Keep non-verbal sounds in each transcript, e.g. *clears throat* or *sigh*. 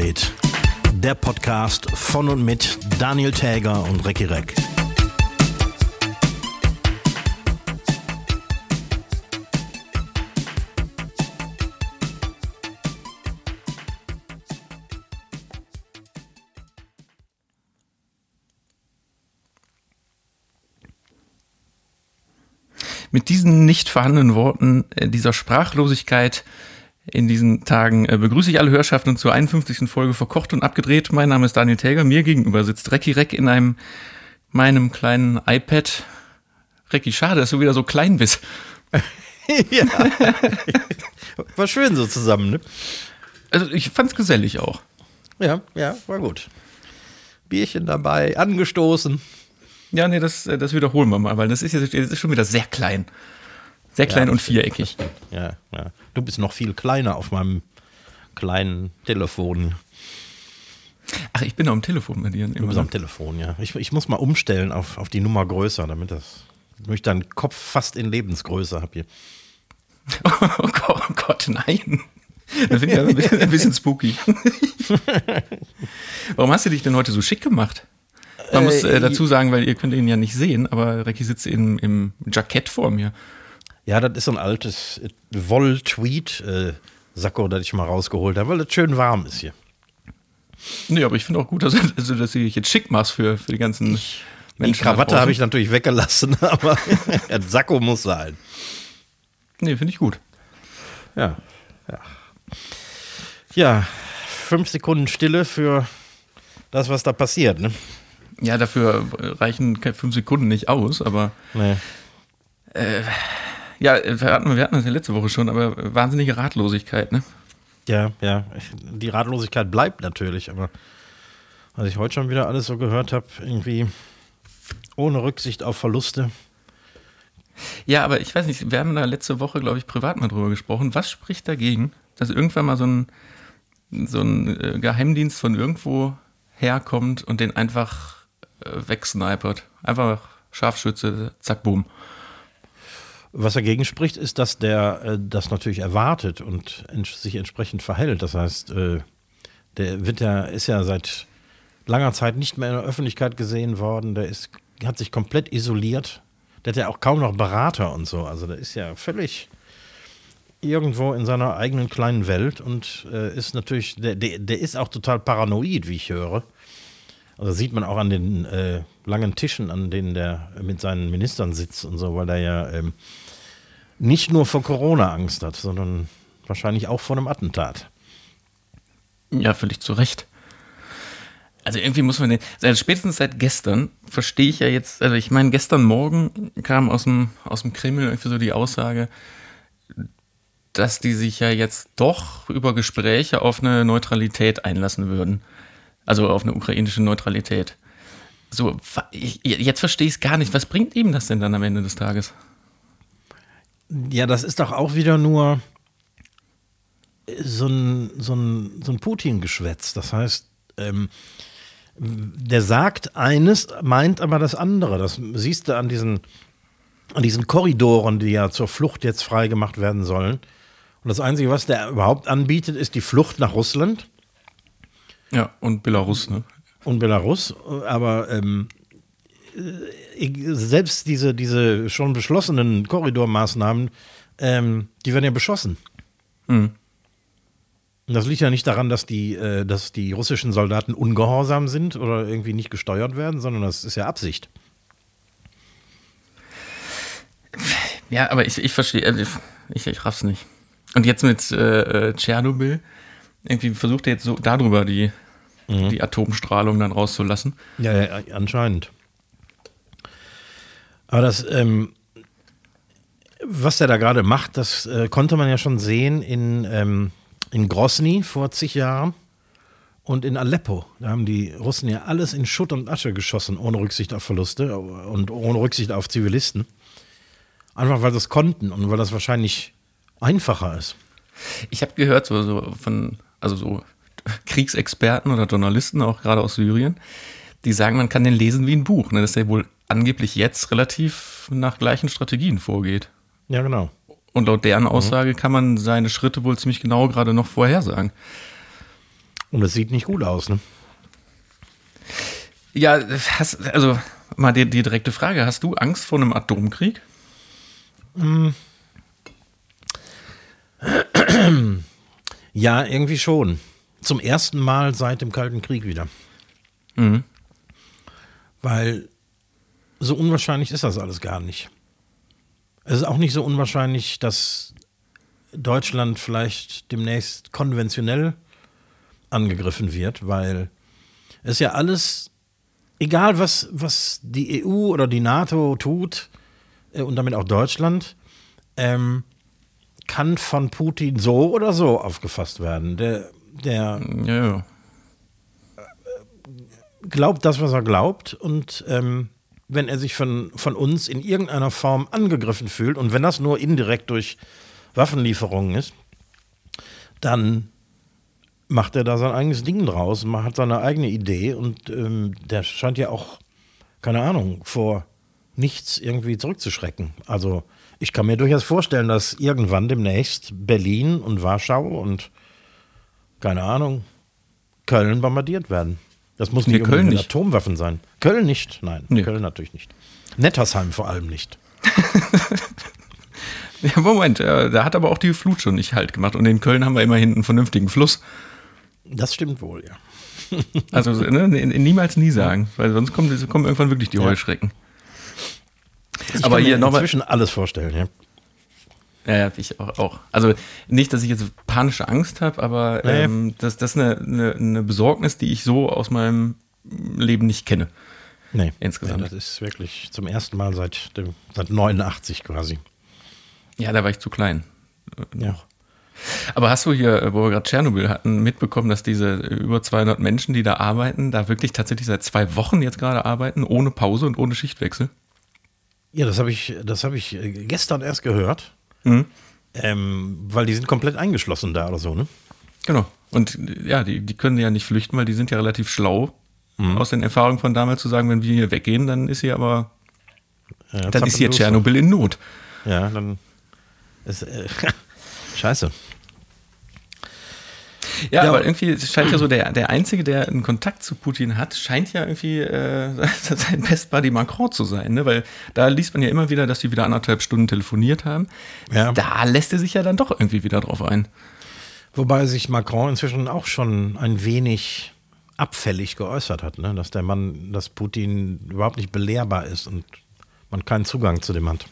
und abgedreht. Der Podcast von und mit Daniel Täger und Recki Reck. Mit diesen nicht vorhandenen Worten, äh, dieser Sprachlosigkeit in diesen Tagen äh, begrüße ich alle Hörschaften zur 51. Folge Verkocht und Abgedreht. Mein Name ist Daniel Täger. Mir gegenüber sitzt Recki Reck in einem meinem kleinen iPad. Recki, schade, dass du wieder so klein bist. *laughs* ja. War schön so zusammen, ne? Also ich fand's gesellig auch. Ja, ja, war gut. Bierchen dabei, angestoßen. Ja, nee, das, äh, das wiederholen wir mal, weil das ist jetzt das ist schon wieder sehr klein. Sehr klein ja, und viereckig. Ja, ja. Du bist noch viel kleiner auf meinem kleinen Telefon. Ach, ich bin am Telefon bei dir. Du bist am Telefon, ja. Ich, ich muss mal umstellen auf, auf die Nummer größer, damit das. Damit ich deinen Kopf fast in Lebensgröße habe hier. *laughs* Oh Gott, oh Gott, nein. Das finde ich ein bisschen, ein bisschen spooky. *laughs* Warum hast du dich denn heute so schick gemacht? Man muss äh, dazu sagen, weil ihr könnt ihn ja nicht sehen, aber Recki sitzt in, im Jackett vor mir. Ja, das ist so ein altes Woll-Tweed-Sakko, das ich mal rausgeholt habe, weil das schön warm ist hier. Nee, aber ich finde auch gut, dass, *laughs* also, dass du dich jetzt schick machst für, für die ganzen ich, Menschen. Die Krawatte habe ich natürlich weggelassen, *laughs* aber *laughs* das Sakko muss sein. Nee, finde ich gut. Ja, ja. Ja, fünf Sekunden Stille für das, was da passiert, ne? Ja, dafür reichen fünf Sekunden nicht aus, aber. Nee. Äh, ja, wir hatten, wir hatten das ja letzte Woche schon, aber wahnsinnige Ratlosigkeit, ne? Ja, ja. Die Ratlosigkeit bleibt natürlich, aber was ich heute schon wieder alles so gehört habe, irgendwie ohne Rücksicht auf Verluste. Ja, aber ich weiß nicht, wir haben da letzte Woche, glaube ich, privat mal drüber gesprochen. Was spricht dagegen, dass irgendwann mal so ein, so ein äh, Geheimdienst von irgendwo herkommt und den einfach äh, wegsnipert. Einfach Scharfschütze, zack, boom. Was dagegen spricht, ist, dass der äh, das natürlich erwartet und ents sich entsprechend verhält. Das heißt, äh, der ja, ist ja seit langer Zeit nicht mehr in der Öffentlichkeit gesehen worden. Der ist, hat sich komplett isoliert. Der hat ja auch kaum noch Berater und so. Also der ist ja völlig irgendwo in seiner eigenen kleinen Welt und äh, ist natürlich, der, der, der ist auch total paranoid, wie ich höre. Also sieht man auch an den äh, langen Tischen, an denen der mit seinen Ministern sitzt und so, weil er ja ähm, nicht nur vor Corona Angst hat, sondern wahrscheinlich auch vor einem Attentat. Ja, völlig zu Recht. Also irgendwie muss man den, also spätestens seit gestern verstehe ich ja jetzt, also ich meine, gestern Morgen kam aus dem, aus dem Kreml irgendwie so die Aussage, dass die sich ja jetzt doch über Gespräche auf eine Neutralität einlassen würden. Also auf eine ukrainische Neutralität. So, jetzt verstehe ich es gar nicht. Was bringt ihm das denn dann am Ende des Tages? Ja, das ist doch auch wieder nur so ein, so ein, so ein Putin-Geschwätz. Das heißt, ähm, der sagt eines, meint aber das andere. Das siehst du an diesen, an diesen Korridoren, die ja zur Flucht jetzt freigemacht werden sollen. Und das Einzige, was der überhaupt anbietet, ist die Flucht nach Russland. Ja, und Belarus, ne? Und Belarus, aber ähm, äh, selbst diese, diese schon beschlossenen Korridormaßnahmen, ähm, die werden ja beschossen. Mhm. Das liegt ja nicht daran, dass die, äh, dass die russischen Soldaten ungehorsam sind oder irgendwie nicht gesteuert werden, sondern das ist ja Absicht. Ja, aber ich, ich verstehe, äh, ich, ich raff's nicht. Und jetzt mit äh, äh Tschernobyl, irgendwie versucht er jetzt so darüber die, mhm. die Atomstrahlung dann rauszulassen. Ja, ja anscheinend. Aber das, ähm, was der da gerade macht, das äh, konnte man ja schon sehen in, ähm, in Grosny vor zig Jahren und in Aleppo. Da haben die Russen ja alles in Schutt und Asche geschossen, ohne Rücksicht auf Verluste und ohne Rücksicht auf Zivilisten. Einfach weil sie es konnten und weil das wahrscheinlich einfacher ist. Ich habe gehört, so, so von also so Kriegsexperten oder Journalisten, auch gerade aus Syrien, die sagen, man kann den lesen wie ein Buch, ne, dass der wohl angeblich jetzt relativ nach gleichen Strategien vorgeht. Ja, genau. Und laut deren mhm. Aussage mhm. kann man seine Schritte wohl ziemlich genau gerade noch vorhersagen. Und es sieht nicht gut aus, ne? Ja, hast, also mal die, die direkte Frage: Hast du Angst vor einem Atomkrieg? Ja, irgendwie schon. Zum ersten Mal seit dem Kalten Krieg wieder. Mhm. Weil so unwahrscheinlich ist das alles gar nicht. Es ist auch nicht so unwahrscheinlich, dass Deutschland vielleicht demnächst konventionell angegriffen wird, weil es ja alles, egal was, was die EU oder die NATO tut, äh, und damit auch Deutschland, ähm, kann von Putin so oder so aufgefasst werden. Der, der Ja, ja. glaubt das, was er glaubt. Und ähm, wenn er sich von, von uns in irgendeiner Form angegriffen fühlt, und wenn das nur indirekt durch Waffenlieferungen ist, dann macht er da sein eigenes Ding draus, man hat seine eigene Idee und ähm, der scheint ja auch, keine Ahnung, vor nichts irgendwie zurückzuschrecken. Also ich kann mir durchaus vorstellen, dass irgendwann demnächst Berlin und Warschau und keine Ahnung, Köln bombardiert werden. Das muss Nee, nicht Köln unbedingt mit nicht. Atomwaffen sein. Köln nicht, nein. Nee. Köln natürlich nicht. Nettersheim vor allem nicht. *laughs* Ja, Moment, äh, da hat aber auch die Flut schon nicht halt gemacht. Und in Köln haben wir immerhin einen vernünftigen Fluss. Das stimmt wohl, ja. Also ne, ne, niemals nie sagen, weil sonst kommen, kommen irgendwann wirklich die Heuschrecken. Ich Aber kann hier nochmal- inzwischen alles vorstellen, ja. Ja, ja, ich auch, auch. Also nicht, dass ich jetzt panische Angst habe, aber Nee. ähm, das, das ist eine, eine, eine Besorgnis, die ich so aus meinem Leben nicht kenne. Nee, Insgesamt. Ja, das ist wirklich zum ersten Mal seit, dem, seit 89 quasi. Ja, da war ich zu klein. Äh, Ja. Aber hast du hier, äh, wo wir gerade Tschernobyl hatten, mitbekommen, dass diese über 200 Menschen, die da arbeiten, da wirklich tatsächlich seit zwei Wochen jetzt gerade arbeiten, ohne Pause und ohne Schichtwechsel? Ja, das habe ich, das hab ich äh, gestern erst gehört, Mhm. ähm, weil die sind komplett eingeschlossen da oder so, ne? Genau. Und ja, die, die können ja nicht flüchten, weil die sind ja relativ schlau. Mhm. Aus den Erfahrungen von damals zu sagen, wenn wir hier weggehen, dann ist hier aber, Ja, dann ist hier. Tschernobyl in Not. Ja, dann ist, äh, *laughs* scheiße. Ja, Ja, aber irgendwie scheint ja so *clears throat* der, der Einzige, der einen Kontakt zu Putin hat, scheint ja irgendwie äh, *laughs* sein Best Buddy Macron zu sein, ne? Weil da liest man ja immer wieder, dass die wieder anderthalb Stunden telefoniert haben. Ja. Da lässt er sich ja dann doch irgendwie wieder drauf ein. Wobei sich Macron inzwischen auch schon ein wenig abfällig geäußert hat, ne? dass der Mann, dass Putin überhaupt nicht belehrbar ist und man keinen Zugang zu dem hat.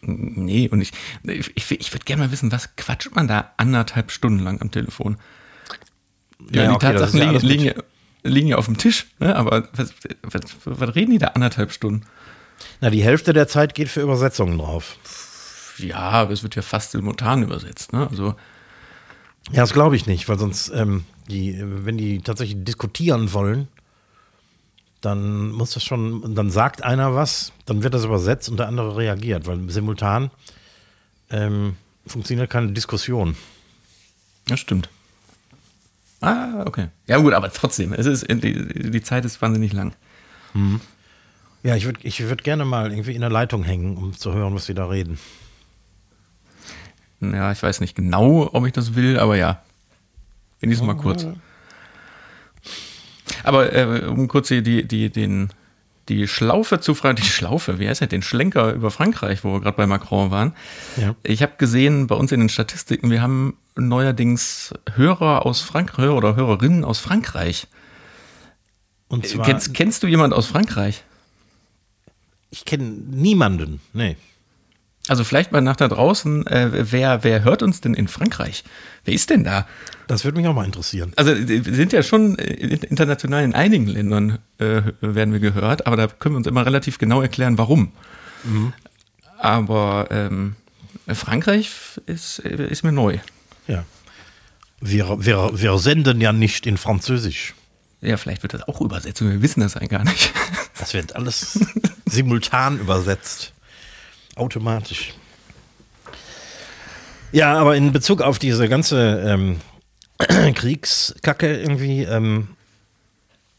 Nee, und ich, ich, ich, würde gerne mal wissen, was quatscht man da anderthalb Stunden lang am Telefon? Ja, Ja, die okay, Tatsachen ja liegen, liegen, liegen ja auf dem Tisch, ne? aber was, was, was reden die da anderthalb Stunden? Na, die Hälfte der Zeit geht für Übersetzungen drauf. Ja, aber es wird ja fast simultan übersetzt. Ne? Also, Ja, das glaube ich nicht, weil sonst, ähm, die, wenn die tatsächlich diskutieren wollen, dann muss das schon, dann sagt einer was, dann wird das übersetzt und der andere reagiert, weil simultan ähm, funktioniert keine Diskussion. Ja, stimmt. Ah, okay. Ja, gut, aber trotzdem, es ist, die, die Zeit ist wahnsinnig lang. Ja, ich würde ich würd gerne mal irgendwie in der Leitung hängen, um zu hören, was sie da reden. Ja, ich weiß nicht genau, ob ich das will, aber ja. Genießen mal kurz. Aber äh, um kurz die, die, den, die Schlaufe zu fragen, die Schlaufe, wie heißt das, den Schlenker über Frankreich, wo wir gerade bei Macron waren. Ja. Ich habe gesehen bei uns in den Statistiken, wir haben neuerdings Hörer aus Frankreich Hörer oder Hörerinnen aus Frankreich. Und zwar, Kennst, kennst du jemand aus Frankreich? ich kenne niemanden. Nee. Also vielleicht mal nach da draußen, äh, wer, wer hört uns denn in Frankreich? Wer ist denn da? Das würde mich auch mal interessieren. Also wir sind ja schon äh, international in einigen Ländern äh, werden wir gehört, aber da können wir uns immer relativ genau erklären, warum. Aber ähm, Frankreich ist, äh, ist mir neu. Ja. Wir, wir, wir senden ja nicht in Französisch. Ja, vielleicht wird das auch übersetzt und wir wissen das eigentlich gar nicht. Das wird alles simultan übersetzt. Automatisch. Ja, aber in Bezug auf diese ganze ähm, *clears throat* Kriegskacke irgendwie, ähm,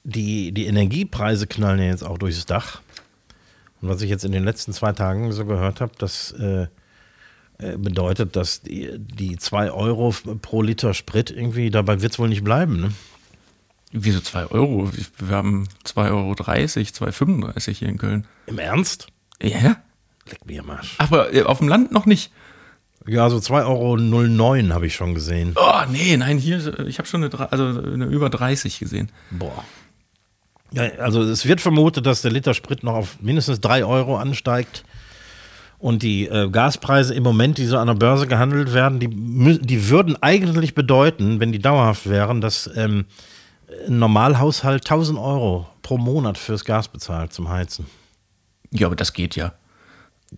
die, die Energiepreise knallen ja jetzt auch durchs Dach. Und was ich jetzt in den letzten zwei Tagen so gehört habe, dass äh, äh, bedeutet, dass die, die 2 Euro pro Liter Sprit irgendwie, dabei wird es wohl nicht bleiben. Ne? Wieso 2 Euro? Wir haben 2,30 Euro, 2,35 hier in Köln. Im Ernst? Ja. Leck mir am Arsch. Aber äh, auf dem Land noch nicht. Ja, so 2,09 Euro habe ich schon gesehen. Oh, nee, nein, hier, ich habe schon eine, also eine über 30 gesehen. Boah. Ja, also es wird vermutet, dass der Liter Sprit noch auf mindestens 3 Euro ansteigt. Und die äh, Gaspreise im Moment, die so an der Börse gehandelt werden, die, die würden eigentlich bedeuten, wenn die dauerhaft wären, dass ähm, ein Normalhaushalt 1000 Euro pro Monat fürs Gas bezahlt zum Heizen. Ja, aber das geht ja.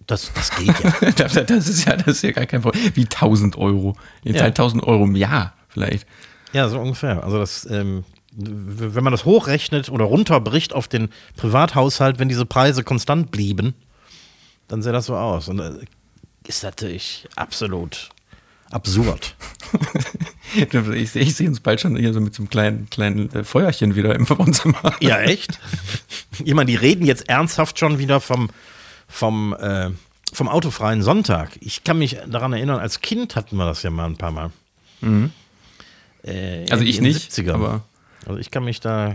Das, das geht ja. *laughs* das, das, ist ja. das ist ja gar kein Problem. Wie 1000 Euro. Jetzt Ja. halt 1000 Euro im Jahr vielleicht. ja, so ungefähr. Also das, ähm, wenn man das hochrechnet oder runterbricht auf den Privathaushalt, wenn diese Preise konstant blieben, dann sähe das so aus. Und äh, ist natürlich absolut absurd. *laughs* Ich, ich sehe uns bald schon hier so mit so einem kleinen, kleinen äh, Feuerchen wieder im Wohnzimmer. Ja, echt? *laughs* ich meine, die reden jetzt ernsthaft schon wieder vom, vom, äh, vom autofreien Sonntag. Ich kann mich daran erinnern, als Kind hatten wir das ja mal ein paar Mal. Äh, Also ich nicht, 70ern. aber Also ich kann mich da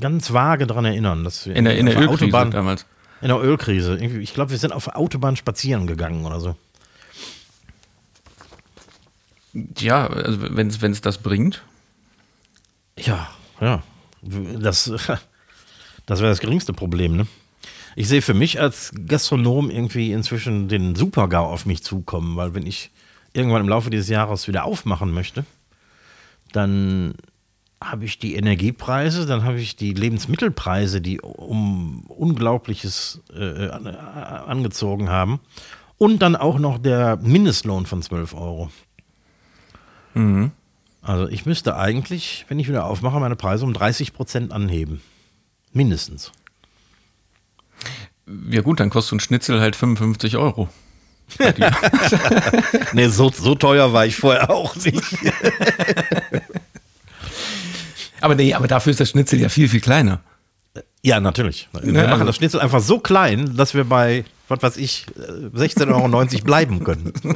ganz vage daran erinnern, dass wir in der, in der Ölkrise Autobahn, damals. in der Ölkrise, ich glaube, wir sind auf der Autobahn spazieren gegangen oder so. Ja, also wenn es das bringt. Ja, ja. Das, *laughs* das wäre das geringste Problem, ne? Ich sehe für mich als Gastronom irgendwie inzwischen den Super-GAU auf mich zukommen, weil wenn ich irgendwann im Laufe dieses Jahres wieder aufmachen möchte, dann habe ich die Energiepreise, dann habe ich die Lebensmittelpreise, die um Unglaubliches äh, äh, angezogen haben. Und dann auch noch der Mindestlohn von 12 Euro. Also ich müsste eigentlich, wenn ich wieder aufmache, meine Preise um 30 Prozent anheben. Mindestens. Ja gut, dann kostet so ein Schnitzel halt 55 Euro. *laughs* Nee, so, so teuer war ich vorher auch nicht. aber nee, aber dafür ist das Schnitzel ja viel, viel kleiner. Ja, natürlich. Wir Ja, machen also- das Schnitzel einfach so klein, dass wir bei, was weiß ich, äh, 16,90 Euro bleiben können. *laughs*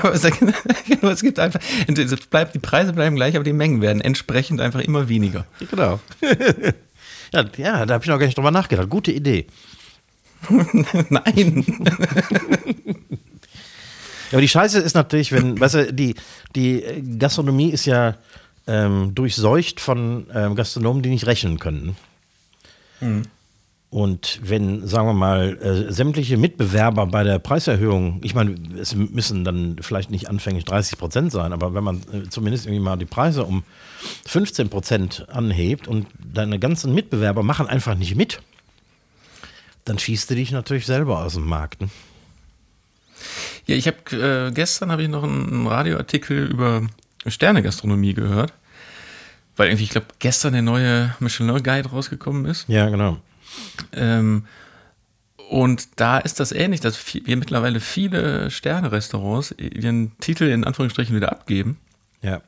Aber es, *laughs* genau, es gibt einfach, es bleibt, die Preise bleiben gleich, aber die Mengen werden entsprechend einfach immer weniger. Genau. Ja, ja, da habe ich noch gar nicht drüber nachgedacht. Gute Idee. *laughs* Nein. Aber die Scheiße ist natürlich, wenn, weißt du, die, die Gastronomie ist ja ähm, durchseucht von ähm, Gastronomen, die nicht rechnen können. Und wenn, sagen wir mal, äh, sämtliche Mitbewerber bei der Preiserhöhung, ich meine, es müssen dann vielleicht nicht anfänglich 30 Prozent sein, aber wenn man äh, zumindest irgendwie mal die Preise um 15 Prozent anhebt und deine ganzen Mitbewerber machen einfach nicht mit, dann schießt du dich natürlich selber aus dem Markt. Ne? Ja, ich habe äh, gestern habe ich noch einen Radioartikel über Sternegastronomie gehört, weil irgendwie ich glaube gestern der neue Michelin Guide rausgekommen ist. Ja, genau. Ähm, und da ist das ähnlich, dass wir mittlerweile viele Sterne-Restaurants ihren Titel in Anführungsstrichen wieder abgeben, Ja,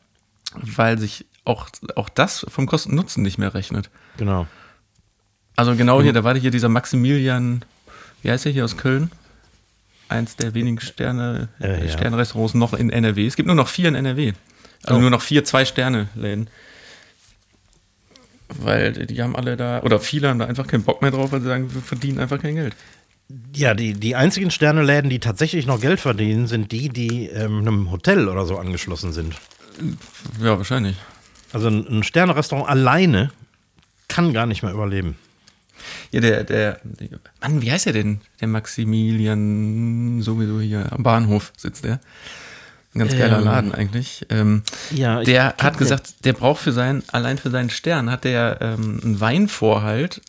weil sich auch, auch das vom Kosten-Nutzen nicht mehr rechnet. genau. Also genau hier, da war hier dieser Maximilian, wie heißt der hier aus Köln? Eins der wenigen Sterne, Äh, ja. Sternrestaurants noch in NRW. Es gibt nur noch vier in NRW. Also Oh. nur noch vier Zwei-Sterne-Läden. Weil die haben alle da, oder viele haben da einfach keinen Bock mehr drauf, weil sie sagen, wir verdienen einfach kein Geld. Ja, die, die einzigen Sterneläden, die tatsächlich noch Geld verdienen, sind die, die ähm, einem Hotel oder so angeschlossen sind. Ja, wahrscheinlich. Also ein, ein Sternerestaurant alleine kann gar nicht mehr überleben. Ja, der, der, Mann, wie heißt der denn? Der Maximilian, sowieso hier am Bahnhof sitzt der. Ein ganz geiler Ähm, Laden eigentlich. Ähm, Ja, der hat den. gesagt, der braucht für seinen, allein für seinen Stern, hat der ähm, einen Weinvorhalt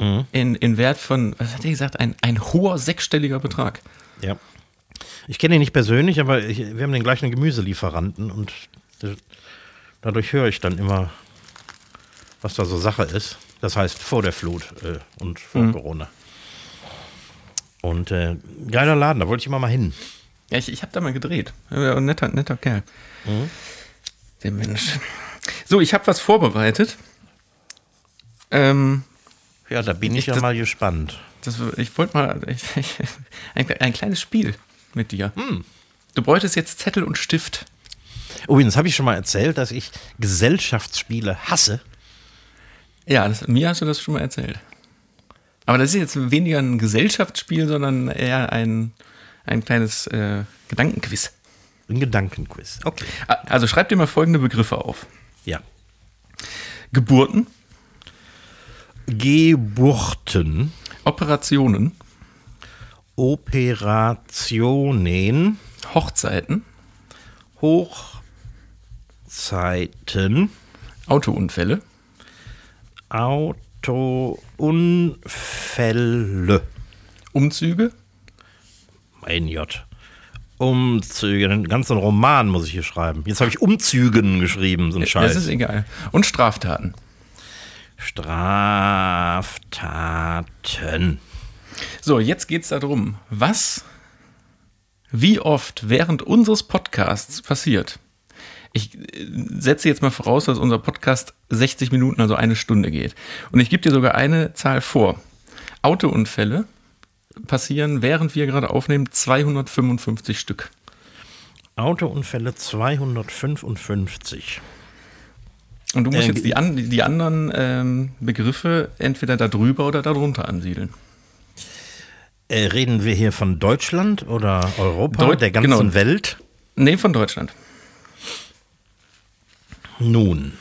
Mhm. in, in Wert von, was hat er gesagt, ein, ein hoher sechsstelliger Betrag. Ja. Ich kenne ihn nicht persönlich, aber ich, wir haben den gleichen Gemüselieferanten und dadurch höre ich dann immer, was da so Sache ist. Das heißt vor der Flut äh, und vor Corona. Und äh, geiler Laden, da wollte ich immer mal hin. Ja, ich, ich habe da mal gedreht. Ein netter, netter Kerl. Mhm. Der Mensch. So, ich habe was vorbereitet. Ähm, Ja, da bin Ich- ich ja das- mal gespannt. Das, ich wollte mal *laughs* ich, ich, ein, ein, kleines Spiel mit dir. Hm. Du bräuchtest jetzt Zettel und Stift. Übrigens habe ich schon mal erzählt, dass ich Gesellschaftsspiele hasse. Ja, das, mir hast du das schon mal erzählt. Aber das ist jetzt weniger ein Gesellschaftsspiel, sondern eher ein, ein kleines äh, Gedankenquiz. Ein Gedankenquiz, okay. Also schreib dir mal folgende Begriffe auf. Ja. Geburten. Geburten. Operationen. Operationen. Hochzeiten. Hochzeiten. Autounfälle. Autounfälle. Umzüge. Mein J. Umzüge, einen ganzen Roman muss ich hier schreiben. Jetzt habe ich Umzügen geschrieben, so ein Scheiß. Das ist egal. Und Straftaten. Straftaten. So, jetzt geht es darum, was, wie oft während unseres Podcasts passiert. Ich äh, setze jetzt mal voraus, dass unser Podcast 60 Minuten, also eine Stunde geht. Und ich gebe dir sogar eine Zahl vor. Autounfälle passieren, während wir gerade aufnehmen, 255 Stück. Autounfälle 255. Und du musst äh, jetzt die, an, die anderen ähm, Begriffe entweder darüber oder darunter ansiedeln. Äh, reden wir hier von Deutschland oder Europa, Deut der ganzen genau. Welt? Nee, von Deutschland. Nun.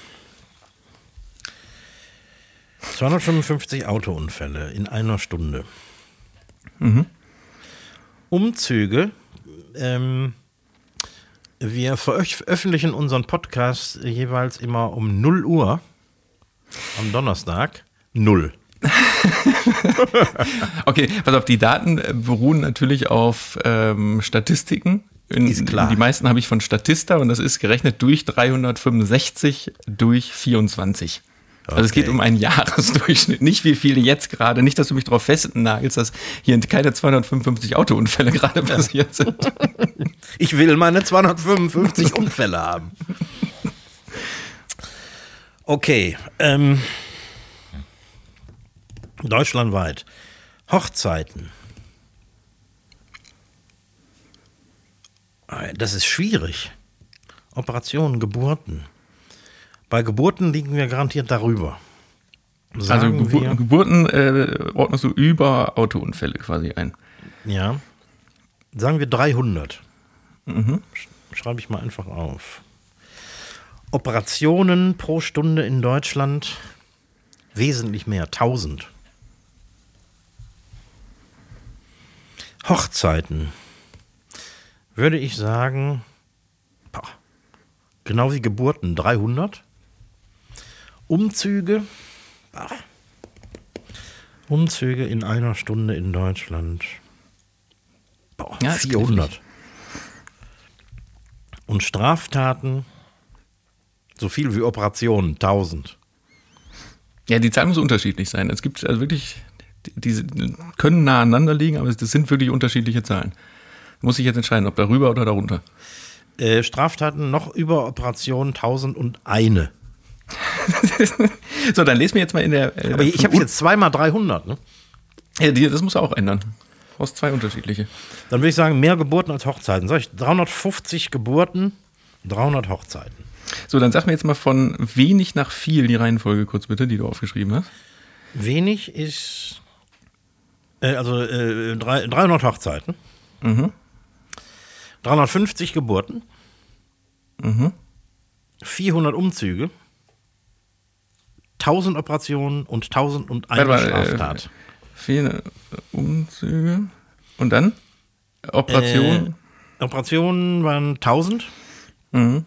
255 Autounfälle in einer Stunde. Mhm. Umzüge. Ähm, wir veröffentlichen unseren Podcast jeweils immer um 0 Uhr am Donnerstag. Null. *laughs* okay, pass auf, die Daten beruhen natürlich auf ähm, Statistiken. In, ist klar. Die meisten habe ich von Statista und das ist gerechnet durch 365 durch 24. Also es geht um einen *laughs* Jahresdurchschnitt, nicht wie viele jetzt gerade. Nicht, dass du mich darauf festnagelst, dass hier keine 255 Autounfälle *laughs* gerade passiert sind. Ich will meine 255 Unfälle haben. Okay. Ähm, deutschlandweit. Hochzeiten. Das ist schwierig. Operationen, Geburten. Bei Geburten liegen wir garantiert darüber. Also Sagen also Gebur wir, Geburten äh, ordnest du über Autounfälle quasi ein. Ja. Sagen wir 300. Mhm. Schreibe ich mal einfach auf. Operationen pro Stunde in Deutschland wesentlich mehr, 1000. Hochzeiten würde ich sagen, genau wie Geburten 300. Umzüge. Ach, Umzüge in einer Stunde in Deutschland. Boah, ja, 400. Und Straftaten so viel wie Operationen, 1000. Ja, die Zahlen muss unterschiedlich sein. Es gibt also wirklich, diese können nah aneinander liegen, aber das sind wirklich unterschiedliche Zahlen. Muss ich jetzt entscheiden, ob darüber oder darunter. Äh, Straftaten noch über Operationen 1001. *laughs* so, dann lesen wir jetzt mal in der. Äh, Aber ich habe jetzt zweimal 300, ne? Ja, das muss auch ändern. Aus zwei unterschiedliche. Dann würde ich sagen, mehr Geburten als Hochzeiten. Sag ich 350 Geburten, 300 Hochzeiten. So, dann sag mir jetzt mal von wenig nach viel die Reihenfolge kurz bitte, die du aufgeschrieben hast. Wenig ist. Äh, also äh, 300 Hochzeiten. Mhm. 350 Geburten. Mhm. 400 Umzüge. 1000 Operationen und 1001 Warte, Straftat. Äh, viele Umzüge. Und dann? Operationen? Äh, Operationen waren 1000. Mhm.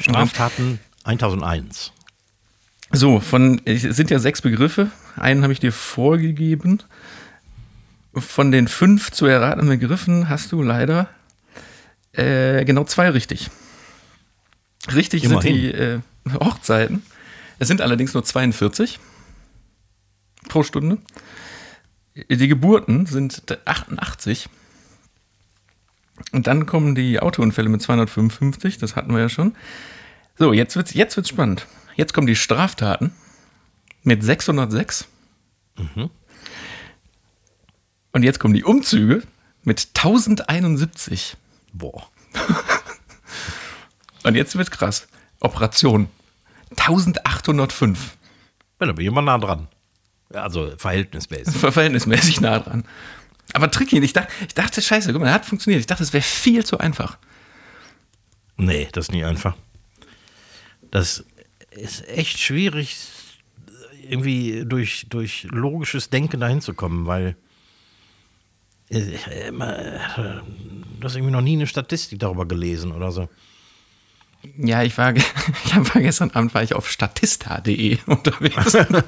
Straftaten 1001. So, von, es sind ja sechs Begriffe. Einen habe ich dir vorgegeben. Von den fünf zu erratenen Begriffen hast du leider äh, genau zwei richtig. Richtig Immerhin. sind die äh, Hochzeiten. Es sind allerdings nur 42 pro Stunde. Die Geburten sind 88. Und dann kommen die Autounfälle mit 255, das hatten wir ja schon. So, jetzt wird's, jetzt wird's spannend. Jetzt kommen die Straftaten mit 606. Mhm. Und jetzt kommen die Umzüge mit 1071. Boah. *laughs* Und jetzt wird krass. Operation 1805. Ja, da bin ich immer nah dran. Also verhältnismäßig. *laughs* Verhältnismäßig nah dran. Aber tricky. Ich dachte, ich dachte scheiße, guck mal, das hat funktioniert. Ich dachte, es wäre viel zu einfach. Nee, das ist nicht einfach. Das ist echt schwierig, irgendwie durch, durch logisches Denken dahin zu kommen, weil äh, äh, du hast irgendwie noch nie eine Statistik darüber gelesen oder so. Ja, ich war, *laughs* ich war gestern Abend war ich auf statista.de *laughs* unterwegs. *laughs* und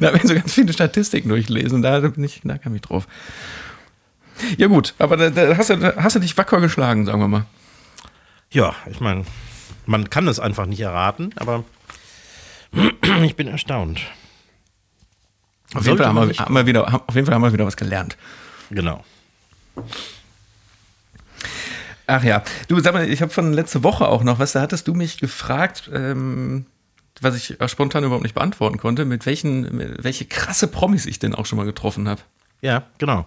da habe ich so ganz viele Statistiken durchlesen da bin ich, da kam ich drauf. Ja gut, aber da, da hast, du, hast du dich wacker geschlagen, sagen wir mal. Ja, ich meine, man kann es einfach nicht erraten, aber *clears throat* ich bin erstaunt. Auf jeden, Fall haben, wir, haben wir wieder, auf jeden Fall haben wir wieder was gelernt. Genau. Ach ja, du sag mal, ich habe von letzte Woche auch noch was, da hattest du mich gefragt, ähm, was ich spontan überhaupt nicht beantworten konnte, mit welchen, welche krasse Promis ich denn auch schon mal getroffen habe. Ja, genau.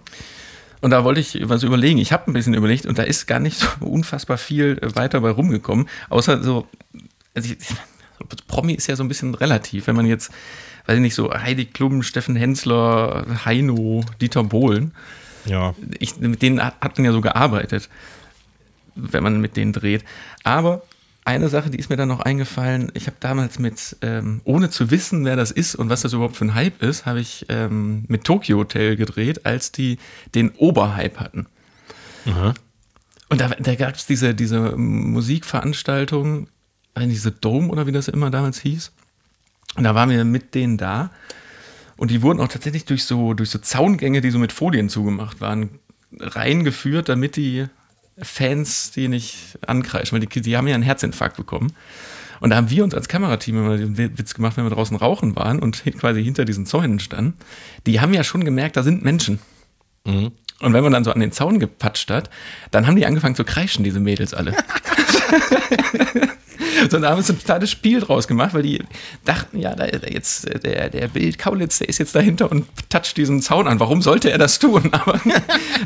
Und da wollte ich was überlegen. Ich habe ein bisschen überlegt und da ist gar nicht so *laughs* unfassbar viel äh, weiter bei rumgekommen, außer so, also ich, *laughs* Promi ist ja so ein bisschen relativ, wenn man jetzt, weiß ich nicht, so Heidi Klum, Steffen Hensler, Heino, Dieter Bohlen, Ja. ich, mit denen hat, hat man ja so gearbeitet, wenn man mit denen dreht. Aber eine Sache, die ist mir dann noch eingefallen, ich habe damals mit, ähm, ohne zu wissen, wer das ist und was das überhaupt für ein Hype ist, habe ich ähm, mit Tokyo Hotel gedreht, als die den Oberhype hatten. Und da, da gab es diese, diese Musikveranstaltung, diese Dome oder wie das immer damals hieß. Und da waren wir mit denen da. Und die wurden auch tatsächlich durch so, durch so Zaungänge, die so mit Folien zugemacht waren, reingeführt, damit die Fans die nicht ankreischen, weil die, die haben ja einen Herzinfarkt bekommen. Und da haben wir uns als Kamerateam immer den Witz gemacht, wenn wir draußen rauchen waren und *laughs* quasi hinter diesen Zäunen standen. Die haben ja schon gemerkt, da sind Menschen. Und wenn man dann so an den Zaun gepatscht hat, dann haben die angefangen zu kreischen, diese Mädels alle. *laughs* *laughs* so, da haben so ein totales Spiel draus gemacht, weil die dachten, ja, da, jetzt äh, der, der Bild Kaulitz, der ist jetzt dahinter und toucht diesen Zaun an. Warum sollte er das tun? *laughs* Aber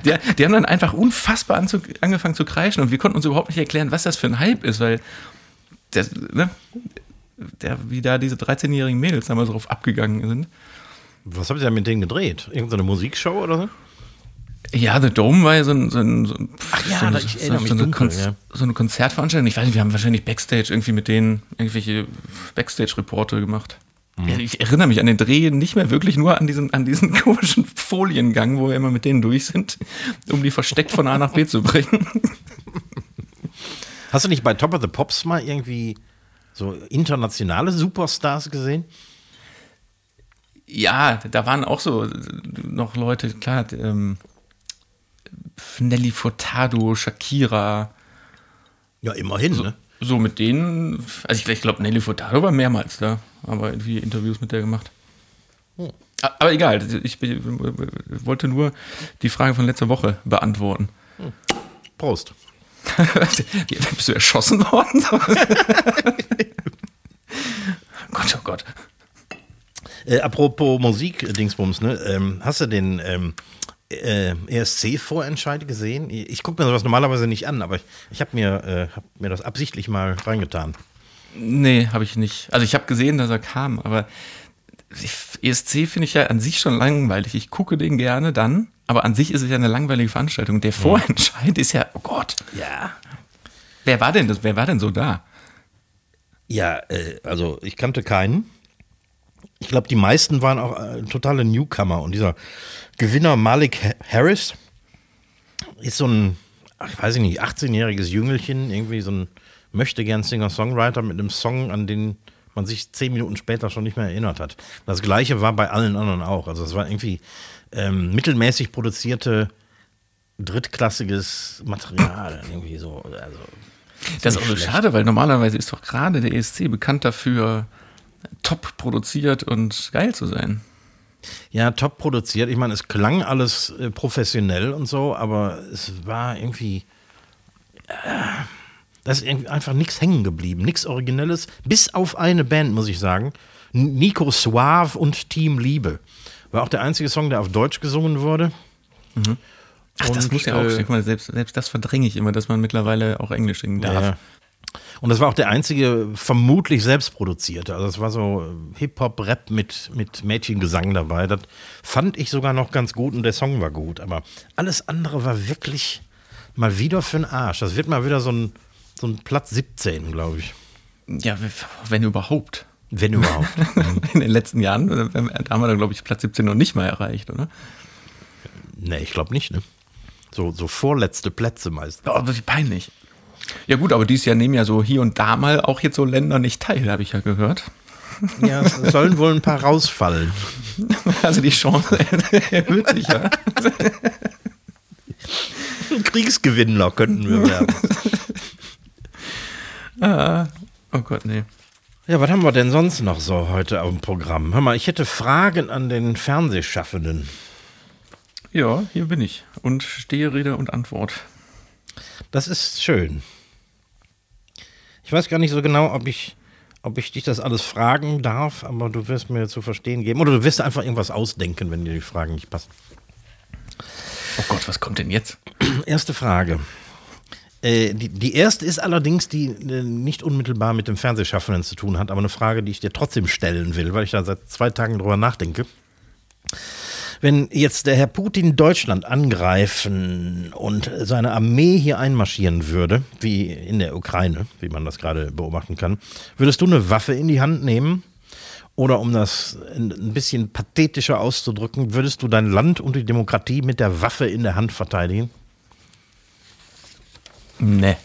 die, die haben dann einfach unfassbar anzu, angefangen zu kreischen und wir konnten uns überhaupt nicht erklären, was das für ein Hype ist, weil der, ne, der, wie da diese 13-jährigen Mädels damals drauf abgegangen sind. Was habt ihr denn mit denen gedreht? Irgendeine Musikshow oder so? Ja, The Dome war ja so ein, so ein, so ein Ach ja, so, eine- so, eine dunkel, Konz- ja. so eine Konzertveranstaltung. Ich weiß nicht, wir haben wahrscheinlich Backstage irgendwie mit denen irgendwelche Backstage-Reporte gemacht. Mhm. Ja, Ich erinnere mich an den Dreh nicht mehr wirklich nur an diesen, an diesen *laughs* komischen Foliengang, wo wir immer mit denen durch sind, um die versteckt von A nach B zu bringen. Hast du nicht bei Top of the Pops mal irgendwie so internationale Superstars gesehen? Ja, da waren auch so noch Leute, klar, ähm, Nelly Furtado, Shakira, Ja, immerhin, ne? So mit denen, also ich, ich glaube, Nelly Furtado war mehrmals da, aber irgendwie Interviews mit der gemacht. A- Aber egal, ich be- wollte nur die Frage von letzter Woche beantworten. Prost. *laughs* Bist du erschossen worden? *laughs* Gott, oh Gott. Äh, apropos Musik, Dingsbums, ne? Ähm, hast du den ähm, äh, ESC-Vorentscheid gesehen? Ich gucke mir sowas normalerweise nicht an, aber ich, ich habe mir, äh, hab mir das absichtlich mal reingetan. Nee, habe ich nicht. Also ich habe gesehen, dass er kam, aber ESC finde ich ja an sich schon langweilig. Ich gucke den gerne dann, aber an sich ist es ja eine langweilige Veranstaltung. Der Vorentscheid ist ja, oh Gott, Ja. wer war denn das? Wer war denn so da? Ja, äh, also ich kannte keinen. Ich glaube, die meisten waren auch äh, totale Newcomer. Und dieser Gewinner Malik Ha- Harris ist so ein, ich weiß nicht, 18-jähriges Jüngelchen, irgendwie so ein möchte gern Singer-Songwriter mit einem Song, an den man sich zehn Minuten später schon nicht mehr erinnert hat. Das gleiche war bei allen anderen auch. Also es war irgendwie ähm, mittelmäßig produzierte, drittklassiges Material. *laughs* irgendwie so. Also, Das ist auch so schade, weil normalerweise ist doch gerade der ESC bekannt dafür, top produziert und geil zu sein. Ja, top produziert. Ich meine, es klang alles äh, professionell und so, aber es war irgendwie. Äh, da ist irgendwie einfach nichts hängen geblieben, nichts Originelles, bis auf eine Band, muss ich sagen. Nico Suave und Team Liebe. War auch der einzige Song, der auf Deutsch gesungen wurde. Ach, das Und, muss ja auch, äh, mal, selbst, selbst das verdränge ich immer, dass man mittlerweile auch Englisch singen darf. Ja. Und das war auch der einzige vermutlich selbst produzierte. Also es war so äh, Hip-Hop-Rap mit, mit Mädchengesang dabei. Das fand ich sogar noch ganz gut und der Song war gut. Aber alles andere war wirklich mal wieder für den Arsch. Das wird mal wieder so ein, so ein Platz 17, glaube ich. Ja, wenn überhaupt. Wenn überhaupt. *laughs* In den letzten Jahren, äh, da haben wir dann, glaube ich, Platz 17 noch nicht mal erreicht, oder? nee, ich glaube nicht, ne? So, so vorletzte Plätze meist. Ja, aber wie peinlich. Ja gut, aber dieses Jahr nehmen ja so hier und da mal auch jetzt so Länder nicht teil, habe ich ja gehört. Ja, es sollen wohl ein paar rausfallen. *laughs* Also die Chance erhöht sich ja. Kriegsgewinnler könnten wir werden. *laughs* Oh Gott, nee. Ja, was haben wir denn sonst noch so heute auf dem Programm? Hör mal, ich hätte Fragen an den Fernsehschaffenden. Ja, hier bin ich. Und stehe Rede und Antwort. Das ist schön. Ich weiß gar nicht so genau, ob ich, ob ich dich das alles fragen darf, aber du wirst mir zu verstehen geben. Oder du wirst einfach irgendwas ausdenken, wenn dir die Fragen nicht passen. Oh Gott, was kommt denn jetzt? Erste Frage. Äh, die, die erste ist allerdings, die äh, nicht unmittelbar mit dem Fernsehschaffenden zu tun hat, aber eine Frage, die ich dir trotzdem stellen will, weil ich da seit zwei Tagen drüber nachdenke. Wenn jetzt der Herr Putin Deutschland angreifen und seine Armee hier einmarschieren würde, wie in der Ukraine, wie man das gerade beobachten kann, würdest du eine Waffe in die Hand nehmen? Oder um das ein bisschen pathetischer auszudrücken, würdest du dein Land und die Demokratie mit der Waffe in der Hand verteidigen? Nee.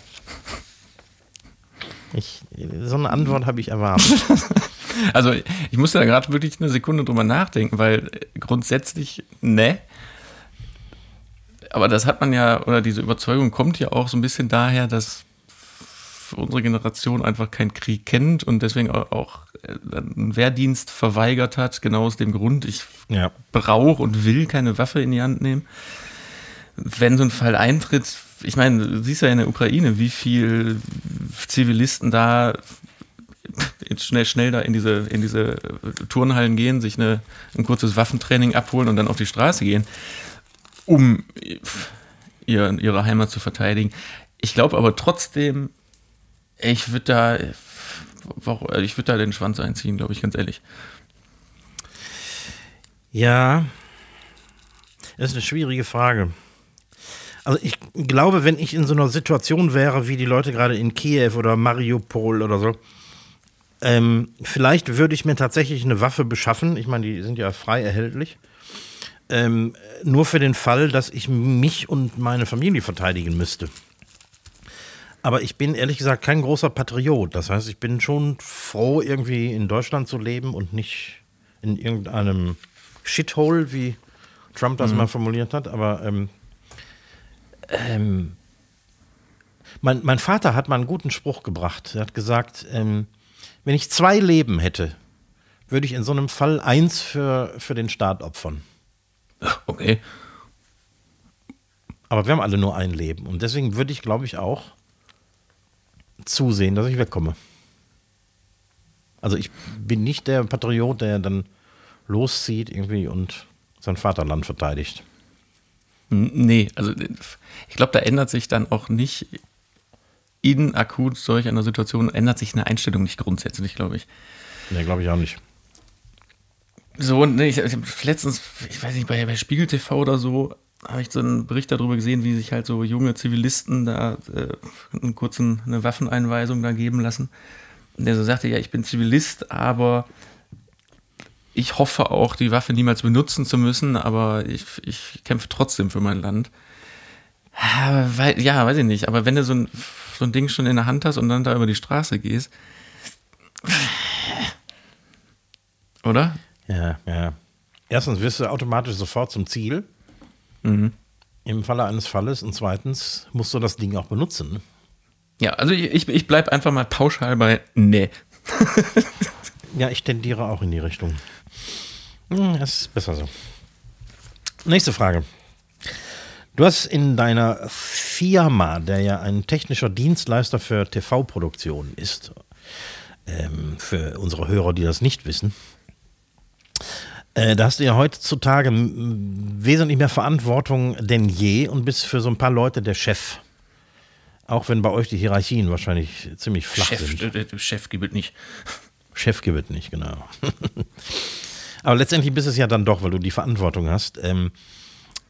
Ich, so eine Antwort habe ich erwartet. *laughs* Also ich musste da gerade wirklich eine Sekunde drüber nachdenken, weil grundsätzlich, ne. Aber das hat man ja, oder diese Überzeugung kommt ja auch so ein bisschen daher, dass unsere Generation einfach keinen Krieg kennt und deswegen au- auch äh, einen Wehrdienst verweigert hat, genau aus dem Grund, ich Ja. brauche und will keine Waffe in die Hand nehmen. Wenn so ein Fall eintritt, ich meine, du siehst ja in der Ukraine, wie viel Zivilisten da schnell, schnell da in diese, in diese Turnhallen gehen, sich eine, ein kurzes Waffentraining abholen und dann auf die Straße gehen, um ihr, ihre Heimat zu verteidigen. Ich glaube aber trotzdem, ich würde da, warum- ich würde da den Schwanz einziehen, glaube ich, ganz ehrlich. Ja, das ist eine schwierige Frage. Also ich glaube, wenn ich in so einer Situation wäre, wie die Leute gerade in Kiew oder Mariupol oder so, ähm, vielleicht würde ich mir tatsächlich eine Waffe beschaffen. Ich meine, die sind ja frei erhältlich. Ähm, nur für den Fall, dass ich mich und meine Familie verteidigen müsste. Aber ich bin ehrlich gesagt kein großer Patriot. Das heißt, ich bin schon froh, irgendwie in Deutschland zu leben und nicht in irgendeinem Shithole, wie Trump das mal formuliert hat. Aber ähm, ähm, mein, mein Vater hat mal einen guten Spruch gebracht. Er hat gesagt, ähm, wenn ich zwei Leben hätte, würde ich in so einem Fall eins für, für den Staat opfern. *laughs* Okay. Aber wir haben alle nur ein Leben. Und deswegen würde ich, glaube ich, auch zusehen, dass ich wegkomme. Also ich bin nicht der Patriot, der dann loszieht irgendwie und sein Vaterland verteidigt. Nee, also ich glaube, da ändert sich dann auch nicht in akut solch einer Situation, ändert sich eine Einstellung nicht grundsätzlich, glaube ich. Nee, glaube ich auch nicht. So, ne, ich, ich hab letztens, ich weiß nicht, bei, bei Spiegel TV oder so, habe ich so einen Bericht darüber gesehen, wie sich halt so junge Zivilisten da äh, einen kurzen, eine Waffeneinweisung da geben lassen. Und der so sagte, ja, ich bin Zivilist, aber ich hoffe auch, die Waffe niemals benutzen zu müssen, aber ich, ich kämpfe trotzdem für mein Land. Aber wei- Ja, weiß ich nicht, aber wenn du so ein, so ein Ding schon in der Hand hast und dann da über die Straße gehst, oder? Ja, ja. Erstens wirst du automatisch sofort zum Ziel. Im Falle eines Falles. Und zweitens musst du das Ding auch benutzen. Ja, also ich, ich, bleibe einfach mal pauschal bei nee. *laughs* Ja, ich tendiere auch in die Richtung. Hm, Das ist besser so. Nächste Frage. Du hast in deiner Firma, der ja ein technischer Dienstleister für TV-Produktionen ist, ähm, für unsere Hörer, die das nicht wissen, Äh, da hast du ja heutzutage wesentlich mehr Verantwortung denn je und bist für so ein paar Leute der Chef. Auch wenn bei euch die Hierarchien wahrscheinlich ziemlich flach Chef, sind. äh, Chef gibt es nicht. Chef gibt es nicht, genau. *laughs* Aber letztendlich bist es ja dann doch, weil du die Verantwortung hast. Ähm,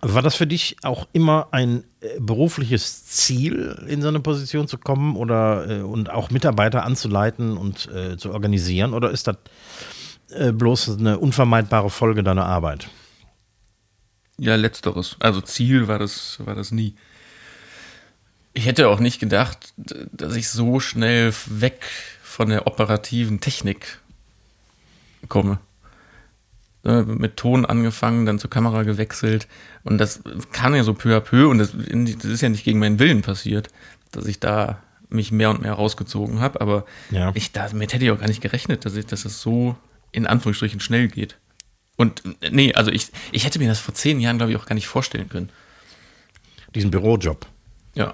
war das für dich auch immer ein äh, berufliches Ziel, in so eine Position zu kommen oder äh, und auch Mitarbeiter anzuleiten und äh, zu organisieren? Oder ist das äh, bloß eine unvermeidbare Folge deiner Arbeit? Ja, letzteres. Also Ziel war das, war das nie. Ich hätte auch nicht gedacht, dass ich so schnell weg von der operativen Technik komme. Äh, mit Ton angefangen, dann zur Kamera gewechselt. Und das kam ja so peu à peu und das, das ist ja nicht gegen meinen Willen passiert, dass ich da mich mehr und mehr rausgezogen habe. Aber Ja. ich, damit hätte ich auch gar nicht gerechnet, dass, ich, dass es so in Anführungsstrichen schnell geht. Und äh, nee, also ich, ich hätte mir das vor zehn Jahren, glaube ich, auch gar nicht vorstellen können. Diesen Bürojob. Ja.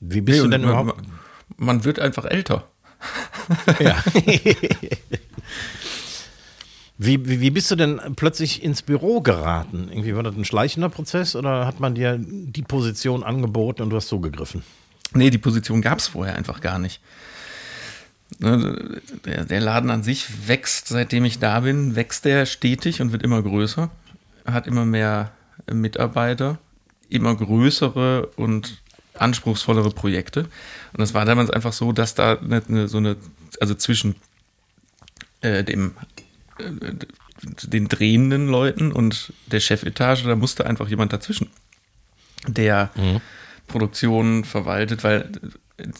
Wie bist Nee, du denn man, überhaupt? man wird einfach älter. Ja. *laughs* *laughs* Wie, wie, wie bist du denn plötzlich ins Büro geraten? Irgendwie war das ein schleichender Prozess oder hat man dir die Position angeboten und du hast zugegriffen? Nee, die Position gab es vorher einfach gar nicht. Ne, Der, der Laden an sich wächst, seitdem ich da bin, wächst der stetig und wird immer größer. Hat immer mehr Mitarbeiter, immer größere und anspruchsvollere Projekte. Und das war damals einfach so, dass da eine, so eine, also zwischen äh, dem den drehenden Leuten und der Chefetage, da musste einfach jemand dazwischen, der Produktion verwaltet, weil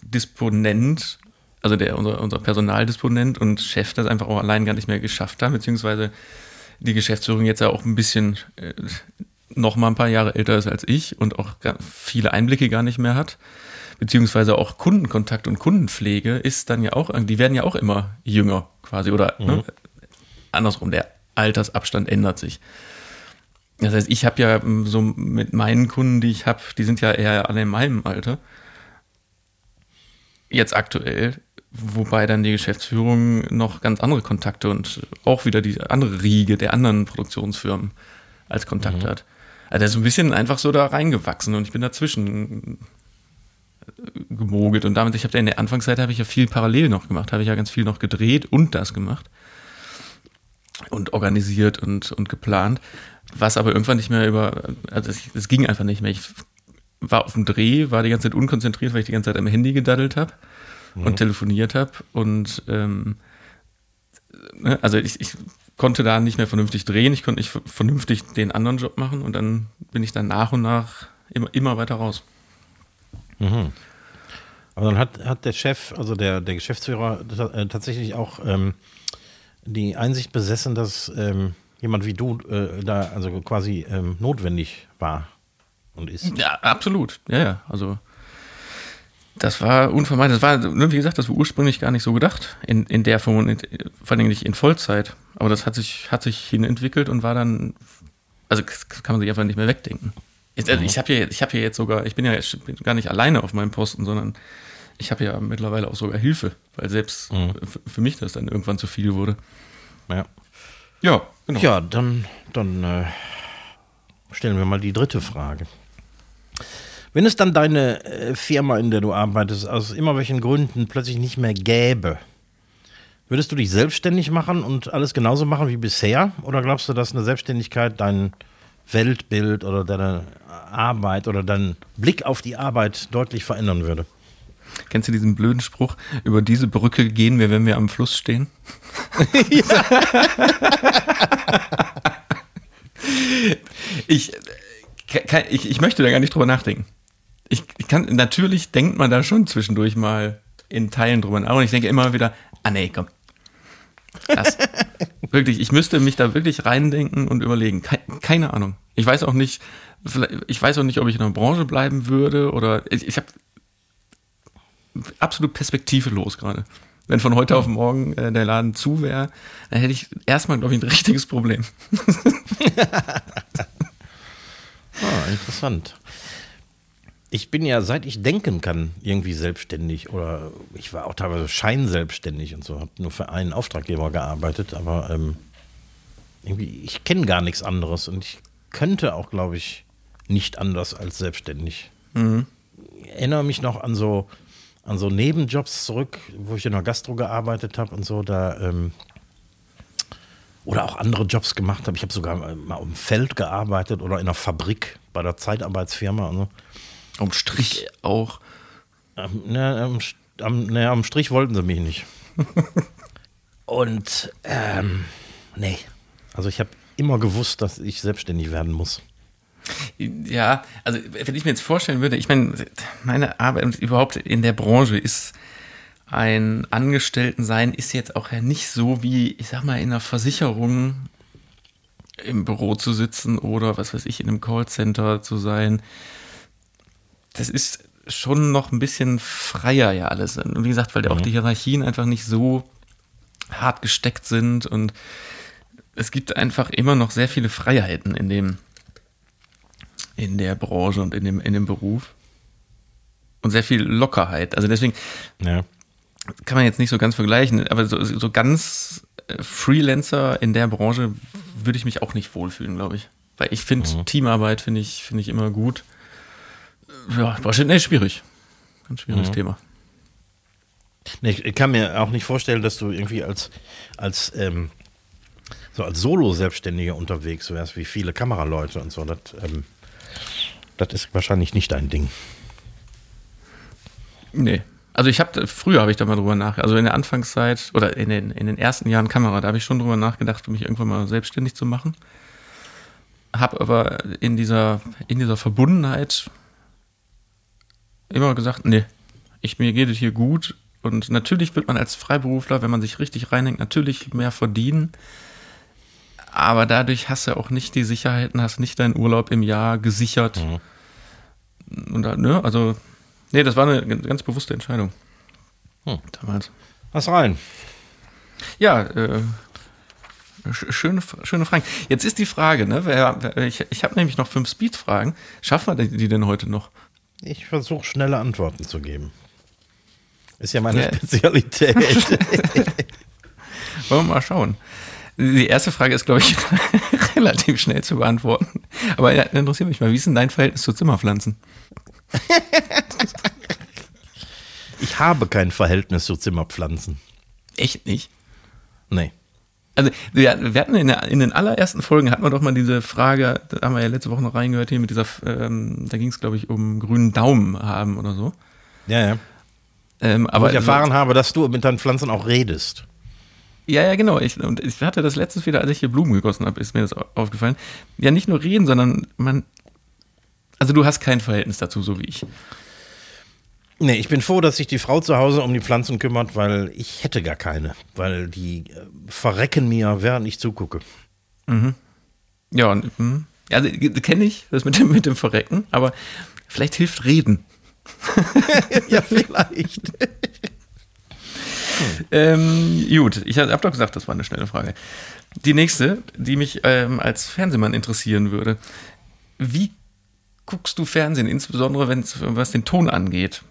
Disponent, also der, unser, unser Personaldisponent und Chef das einfach auch allein gar nicht mehr geschafft haben, beziehungsweise die Geschäftsführung jetzt ja auch ein bisschen äh, noch mal ein paar Jahre älter ist als ich und auch viele Einblicke gar nicht mehr hat, beziehungsweise auch Kundenkontakt und Kundenpflege ist dann ja auch, die werden ja auch immer jünger quasi oder ne, andersrum, der Altersabstand ändert sich. Das heißt, ich habe ja ähm, so mit meinen Kunden, die ich habe, die sind ja eher alle in meinem Alter. Jetzt aktuell, wobei dann die Geschäftsführung noch ganz andere Kontakte und auch wieder die andere Riege der anderen Produktionsfirmen als Kontakt hat. Also das ist ein bisschen einfach so da reingewachsen und ich bin dazwischen gemogelt und damit, ich habe ja in der Anfangszeit habe ich ja viel parallel noch gemacht, habe ich ja ganz viel noch gedreht und das gemacht und organisiert und, und geplant, was aber irgendwann nicht mehr über, also es, ging einfach nicht mehr. Ich war auf dem Dreh, war die ganze Zeit unkonzentriert, weil ich die ganze Zeit am Handy gedaddelt habe und telefoniert habe und ähm, ne, also ich, ich konnte da nicht mehr vernünftig drehen, ich konnte nicht vernünftig den anderen Job machen und dann bin ich dann nach und nach immer, immer weiter raus. Aber dann hat, hat der Chef, also der, der Geschäftsführer, äh, tatsächlich auch ähm, die Einsicht besessen, dass ähm, jemand wie du äh, da also quasi ähm, notwendig war und ist. Ja, absolut. Ja, ja. Also das war unvermeidlich. Das war, ne, wie gesagt, das war ursprünglich gar nicht so gedacht in, in der Form und in, vor allem nicht in Vollzeit. Aber das hat sich, hat sich hinentwickelt und war dann, also das kann man sich einfach nicht mehr wegdenken. Ich, also ich habe hier, ich habe hier jetzt sogar, ich bin ja bin gar nicht alleine auf meinem Posten, sondern ich habe ja mittlerweile auch sogar Hilfe, weil selbst f- für mich das dann irgendwann zu viel wurde. Ja, Ja, genau. ja dann, dann äh, stellen wir mal die dritte Frage. Wenn es dann deine äh, Firma, in der du arbeitest, aus immer welchen Gründen plötzlich nicht mehr gäbe, würdest du dich selbstständig machen und alles genauso machen wie bisher? Oder glaubst du, dass eine Selbstständigkeit dein Weltbild oder deine Arbeit oder deinen Blick auf die Arbeit deutlich verändern würde? Kennst du diesen blöden Spruch? Über diese Brücke gehen wir, wenn wir am Fluss stehen? *laughs* ich, kann, ich, ich möchte da gar nicht drüber nachdenken. Ich, ich kann, natürlich denkt man da schon zwischendurch mal in Teilen drüber nach. Und ich denke immer wieder, ah nee, komm. Das, *laughs* wirklich, ich müsste mich da wirklich reindenken und überlegen. Kei- keine Ahnung. Ich weiß auch nicht, ich weiß auch nicht, ob ich in der Branche bleiben würde oder ich, ich habe absolut perspektivelos gerade. Wenn von heute auf morgen äh, der Laden zu wäre, dann hätte ich erstmal, glaube ich, ein richtiges Problem. *laughs* Ah, interessant. Ich bin ja, seit ich denken kann, irgendwie selbstständig oder ich war auch teilweise scheinselbstständig und so, habe nur für einen Auftraggeber gearbeitet, aber ähm, irgendwie, ich kenne gar nichts anderes und ich könnte auch, glaube ich, nicht anders als selbstständig. Mhm. Ich erinnere mich noch an so, an so Nebenjobs zurück, wo ich in der Gastro gearbeitet habe und so, da ähm, oder auch andere Jobs gemacht habe. Ich habe sogar mal im Feld gearbeitet oder in einer Fabrik bei der Zeitarbeitsfirma. Und so. Am Strich auch. Ähm, ne, am, am, ne, am Strich wollten sie mich nicht. *laughs* und ähm, nee. Also ich habe immer gewusst, dass ich selbstständig werden muss. Ja, also wenn ich mir jetzt vorstellen würde, ich meine, meine Arbeit überhaupt in der Branche ist ein Angestelltensein ist jetzt auch ja nicht so wie, ich sag mal, in einer Versicherung im Büro zu sitzen oder was weiß ich, in einem Callcenter zu sein. Das ist schon noch ein bisschen freier ja alles. Und wie gesagt, weil mhm. auch die Hierarchien einfach nicht so hart gesteckt sind und es gibt einfach immer noch sehr viele Freiheiten in dem, in der Branche und in dem, in dem Beruf. Und sehr viel Lockerheit. Also deswegen ja. kann man jetzt nicht so ganz vergleichen, aber so, so ganz äh, Freelancer in der Branche würde ich mich auch nicht wohlfühlen, glaube ich. Weil ich finde, mhm. Teamarbeit finde ich, finde ich immer gut. Ja, wahrscheinlich nee, schwierig. Ganz schwieriges mhm. Thema. Nee, ich kann mir auch nicht vorstellen, dass du irgendwie als, als ähm, so als Solo-Selbstständiger unterwegs wärst, wie viele Kameraleute und so. Das, ähm, das ist wahrscheinlich nicht dein Ding. Nee. Also ich habe früher habe ich da mal drüber nach, also in der Anfangszeit oder in den, in den ersten Jahren Kamera, da habe ich schon drüber nachgedacht, mich irgendwann mal selbstständig zu machen. Habe aber in dieser, in dieser Verbundenheit immer gesagt, nee, ich, mir geht es hier gut. Und natürlich wird man als Freiberufler, wenn man sich richtig reinhängt, natürlich mehr verdienen aber dadurch hast du auch nicht die Sicherheiten, hast nicht deinen Urlaub im Jahr gesichert. Mhm. Und da, ne, also, nee, das war eine ganz bewusste Entscheidung. Hm. Damals. Was rein? Ja, äh, schöne, schöne Fragen. Jetzt ist die Frage, ne, wer, wer, ich, ich habe nämlich noch fünf Speed-Fragen. Schaffen wir die denn heute noch? Ich versuche schnelle Antworten zu geben. Ist ja meine ja. Spezialität. *laughs* Wollen wir mal schauen. Die erste Frage ist, glaube ich, *laughs* relativ schnell zu beantworten. Aber ja, interessiert mich mal, wie ist denn dein Verhältnis zu Zimmerpflanzen? *laughs* ich habe kein Verhältnis zu Zimmerpflanzen. Echt nicht? Nee. Also, wir, wir hatten in, der, in, den allerersten Folgen hatten wir doch mal diese Frage, da haben wir ja letzte Woche noch reingehört, hier mit dieser, ähm, da ging es, glaube ich, um grünen Daumen haben oder so. Ja, ja. Ähm, aber Wo ich erfahren habe, dass du mit deinen Pflanzen auch redest. Ja, ja, genau. Ich, und ich hatte das letztes wieder, als ich hier Blumen gegossen habe, ist mir das aufgefallen. Ja, nicht nur reden, sondern man. Also du hast kein Verhältnis dazu, so wie ich. Nee, ich bin froh, dass sich die Frau zu Hause um die Pflanzen kümmert, weil ich hätte gar keine. Weil die äh, verrecken mir, während ich zugucke. Mhm. Ja, und, mh. also kenne ich, das mit dem, mit dem Verrecken, aber vielleicht hilft Reden. *laughs* ja, vielleicht. Ähm, gut, ich habe doch gesagt, das war eine schnelle Frage. Die nächste, die mich ähm, als Fernsehmann interessieren würde. Wie guckst du Fernsehen, insbesondere wenn es was den Ton angeht?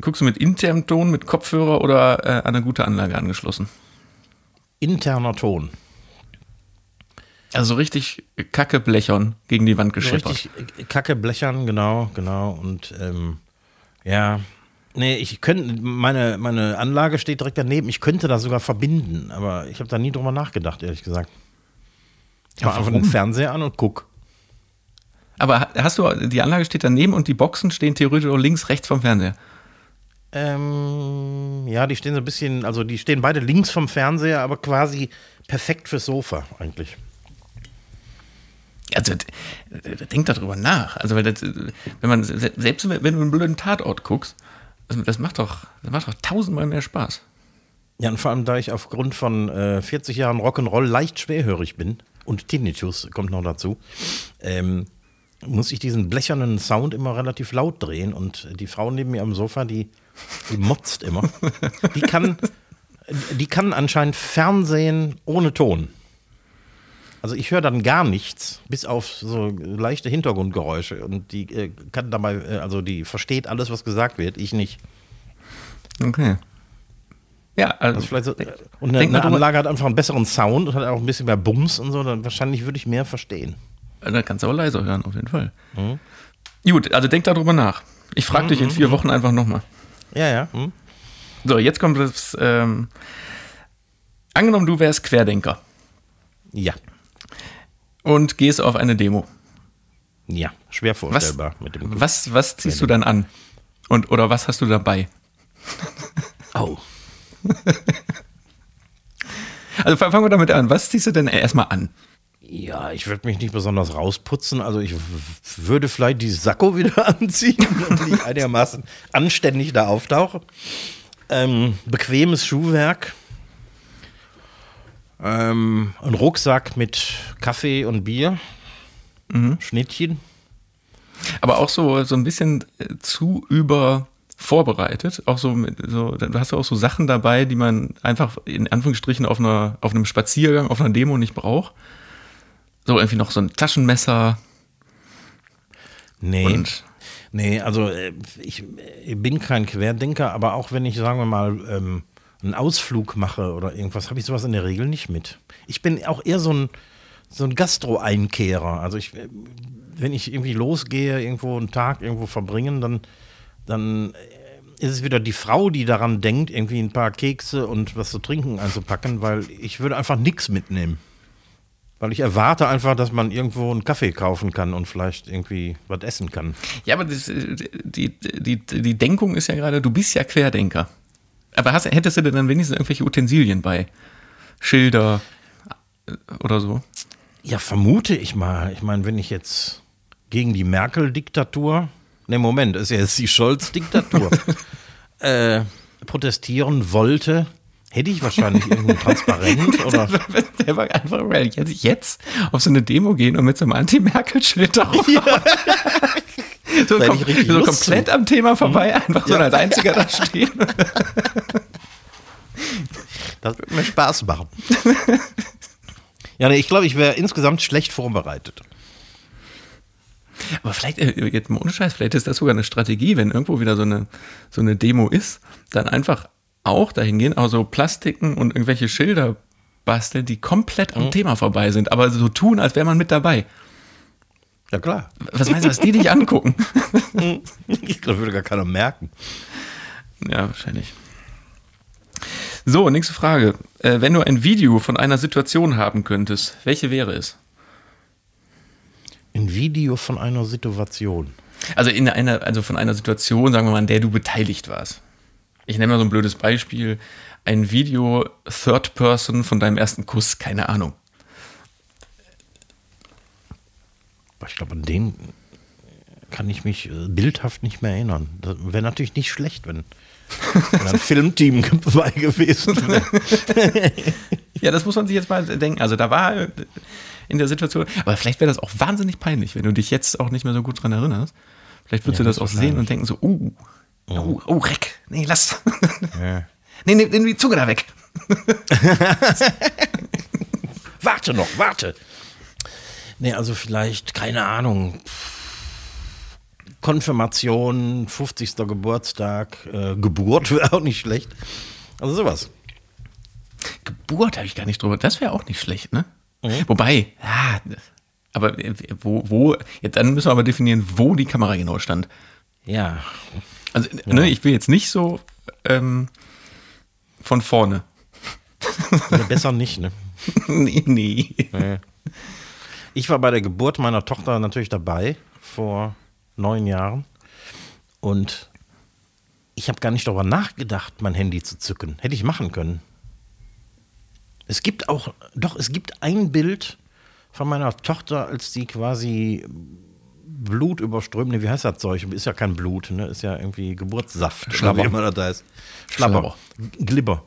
Guckst du mit internem Ton, mit Kopfhörer oder äh, an eine gute Anlage angeschlossen? Interner Ton. Also richtig Kacke blechern gegen die Wand gescheppert. Richtig Kacke blechern, genau, genau. Und ähm, ja, Nee, ich könnte, meine, meine Anlage steht direkt daneben. Ich könnte da sogar verbinden, aber ich habe da nie drüber nachgedacht, ehrlich gesagt. Ich mache einfach den Fernseher an und guck. Aber hast du, die Anlage steht daneben und die Boxen stehen theoretisch auch links, rechts vom Fernseher? Ähm, ja, die stehen so ein bisschen, also die stehen beide links vom Fernseher, aber quasi perfekt fürs Sofa eigentlich. Also, denk darüber nach. Also, das, wenn man, selbst wenn du einen blöden Tatort guckst, das, das, macht doch, das macht doch tausendmal mehr Spaß. Ja, und vor allem, da ich aufgrund von äh, 40 Jahren Rock'n'Roll leicht schwerhörig bin und Tinnitus kommt noch dazu, ähm, muss ich diesen blechernen Sound immer relativ laut drehen und die Frau neben mir am Sofa, die, die motzt immer. Die kann, die kann anscheinend Fernsehen ohne Ton. Also ich höre dann gar nichts, bis auf so leichte Hintergrundgeräusche. Und die äh, kann dabei, äh, also die versteht alles, was gesagt wird, ich nicht. Okay. Ja, also, Also vielleicht so, äh, und eine, eine Anlage hat einfach einen besseren Sound und hat auch ein bisschen mehr Bums und so, dann wahrscheinlich würde ich mehr verstehen. da kannst du auch leiser hören, auf jeden Fall. Gut, also denk darüber nach. Ich frage dich in vier Wochen einfach nochmal. Ja, ja. Hm? So, jetzt kommt das. Ähm, angenommen, du wärst Querdenker Ja. Und gehst auf eine Demo. Ja, schwer Was, vorstellbar mit dem was, was ziehst du dann an? Und, oder was hast du dabei? Oh. *laughs* Also fang- fangen wir damit an. Was ziehst du denn erstmal an? Ja, ich würde mich nicht besonders rausputzen. Also ich würde vielleicht die Sakko wieder *laughs* anziehen, damit ich einigermaßen anständig da auftauche. Ähm, bequemes Schuhwerk. Ähm, ein Rucksack mit Kaffee und Bier. Schnittchen. Aber auch so, so ein bisschen äh, zu über vorbereitet. Auch so, mit, so, du hast ja auch so Sachen dabei, die man einfach in Anführungsstrichen auf, einer, auf einem Spaziergang, auf einer Demo nicht braucht. So irgendwie noch so ein Taschenmesser Nee. und Nee, also äh, ich, äh, bin kein Querdenker, aber auch wenn ich, sagen wir mal, ähm, einen Ausflug mache oder irgendwas, habe ich sowas in der Regel nicht mit. Ich bin auch eher so ein, so ein Gastro-Einkehrer. Also ich, wenn ich irgendwie losgehe, irgendwo einen Tag irgendwo verbringen, dann, dann äh, ist es wieder die Frau, die daran denkt, irgendwie ein paar Kekse und was zu trinken einzupacken, weil ich würde einfach nichts mitnehmen. Weil ich erwarte einfach, dass man irgendwo einen Kaffee kaufen kann und vielleicht irgendwie was essen kann. Ja, aber das, äh, die, die, die Denkung ist ja gerade, du bist ja Querdenker. Aber hast, hättest du denn dann wenigstens irgendwelche Utensilien bei? Schilder äh, oder so? Ja, vermute ich mal. Ich meine, wenn ich jetzt gegen die Merkel-Diktatur, ne Moment, ist ja jetzt die Scholz-Diktatur, *laughs* äh, protestieren wollte, hätte ich wahrscheinlich irgendein Transparent *laughs* oder. Der war einfach well, jetzt, jetzt auf so eine Demo gehen und mit so einem Anti-Merkel-Schild *laughs* da rum. So, kom so komplett am Thema vorbei, einfach so als einziger da stehen. *laughs* Das würde mir Spaß machen. ja, nee, ich glaube, ich wäre insgesamt schlecht vorbereitet. Aber vielleicht, äh, jetzt mal ohne Scheiß, vielleicht ist das sogar eine Strategie, wenn irgendwo wieder so eine, so eine Demo ist, dann einfach auch dahin gehen, auch so Plastiken und irgendwelche Schilder basteln, die komplett am Thema vorbei sind, aber so tun, als wäre man mit dabei. Ja, klar. Was meinst du, was die dich angucken? *laughs* Ich glaube, würde gar keiner merken. Ja, wahrscheinlich. So, nächste Frage. Äh, wenn du ein Video von einer Situation haben könntest, welche wäre es? Ein Video von einer Situation. Also in einer, also von einer Situation, sagen wir mal, in der du beteiligt warst. Ich nenne mal so ein blödes Beispiel. Ein Video Third Person von deinem ersten Kuss, keine Ahnung. Aber Ich glaube, an den kann ich mich äh, bildhaft nicht mehr erinnern. Das wäre natürlich nicht schlecht, wenn, wenn ein *laughs* Filmteam *laughs* dabei gewesen wäre. *laughs* Ja, das muss man sich jetzt mal denken. Also da war äh, in der Situation, aber vielleicht wäre das auch wahnsinnig peinlich, wenn du dich jetzt auch nicht mehr so gut dran erinnerst. Vielleicht würdest Ja, du das auch sehen und denken so, uh, oh, oh, Reck, nee, lass. Ja. nee, nimm, nimm die Zunge da weg. Warte noch, warte. Nee, also vielleicht, keine Ahnung. Konfirmation, 50. Geburtstag, äh, Geburt *laughs* wäre auch nicht schlecht. Also sowas. Geburt habe ich gar nicht drüber. Das wäre auch nicht schlecht, ne? Wobei, ja, aber äh, wo, wo, jetzt dann müssen wir aber definieren, wo die Kamera genau stand. Ja. Also, ne, ich will jetzt nicht so ähm, von vorne. Nee, besser nicht, ne? *laughs* nee, nee. Nee. Ich war bei der Geburt meiner Tochter natürlich dabei, vor neun Jahren. Und ich habe gar nicht darüber nachgedacht, mein Handy zu zücken. Hätte ich machen können. Es gibt auch, doch, es gibt ein Bild von meiner Tochter, als die quasi Blut überströmt. Nee, wie heißt das Zeug? Ist ja kein Blut, ne? Ist ja irgendwie Geburtssaft. Schlabber. Oder wie immer das heißt. Schlabber. Schlabber. Glibber.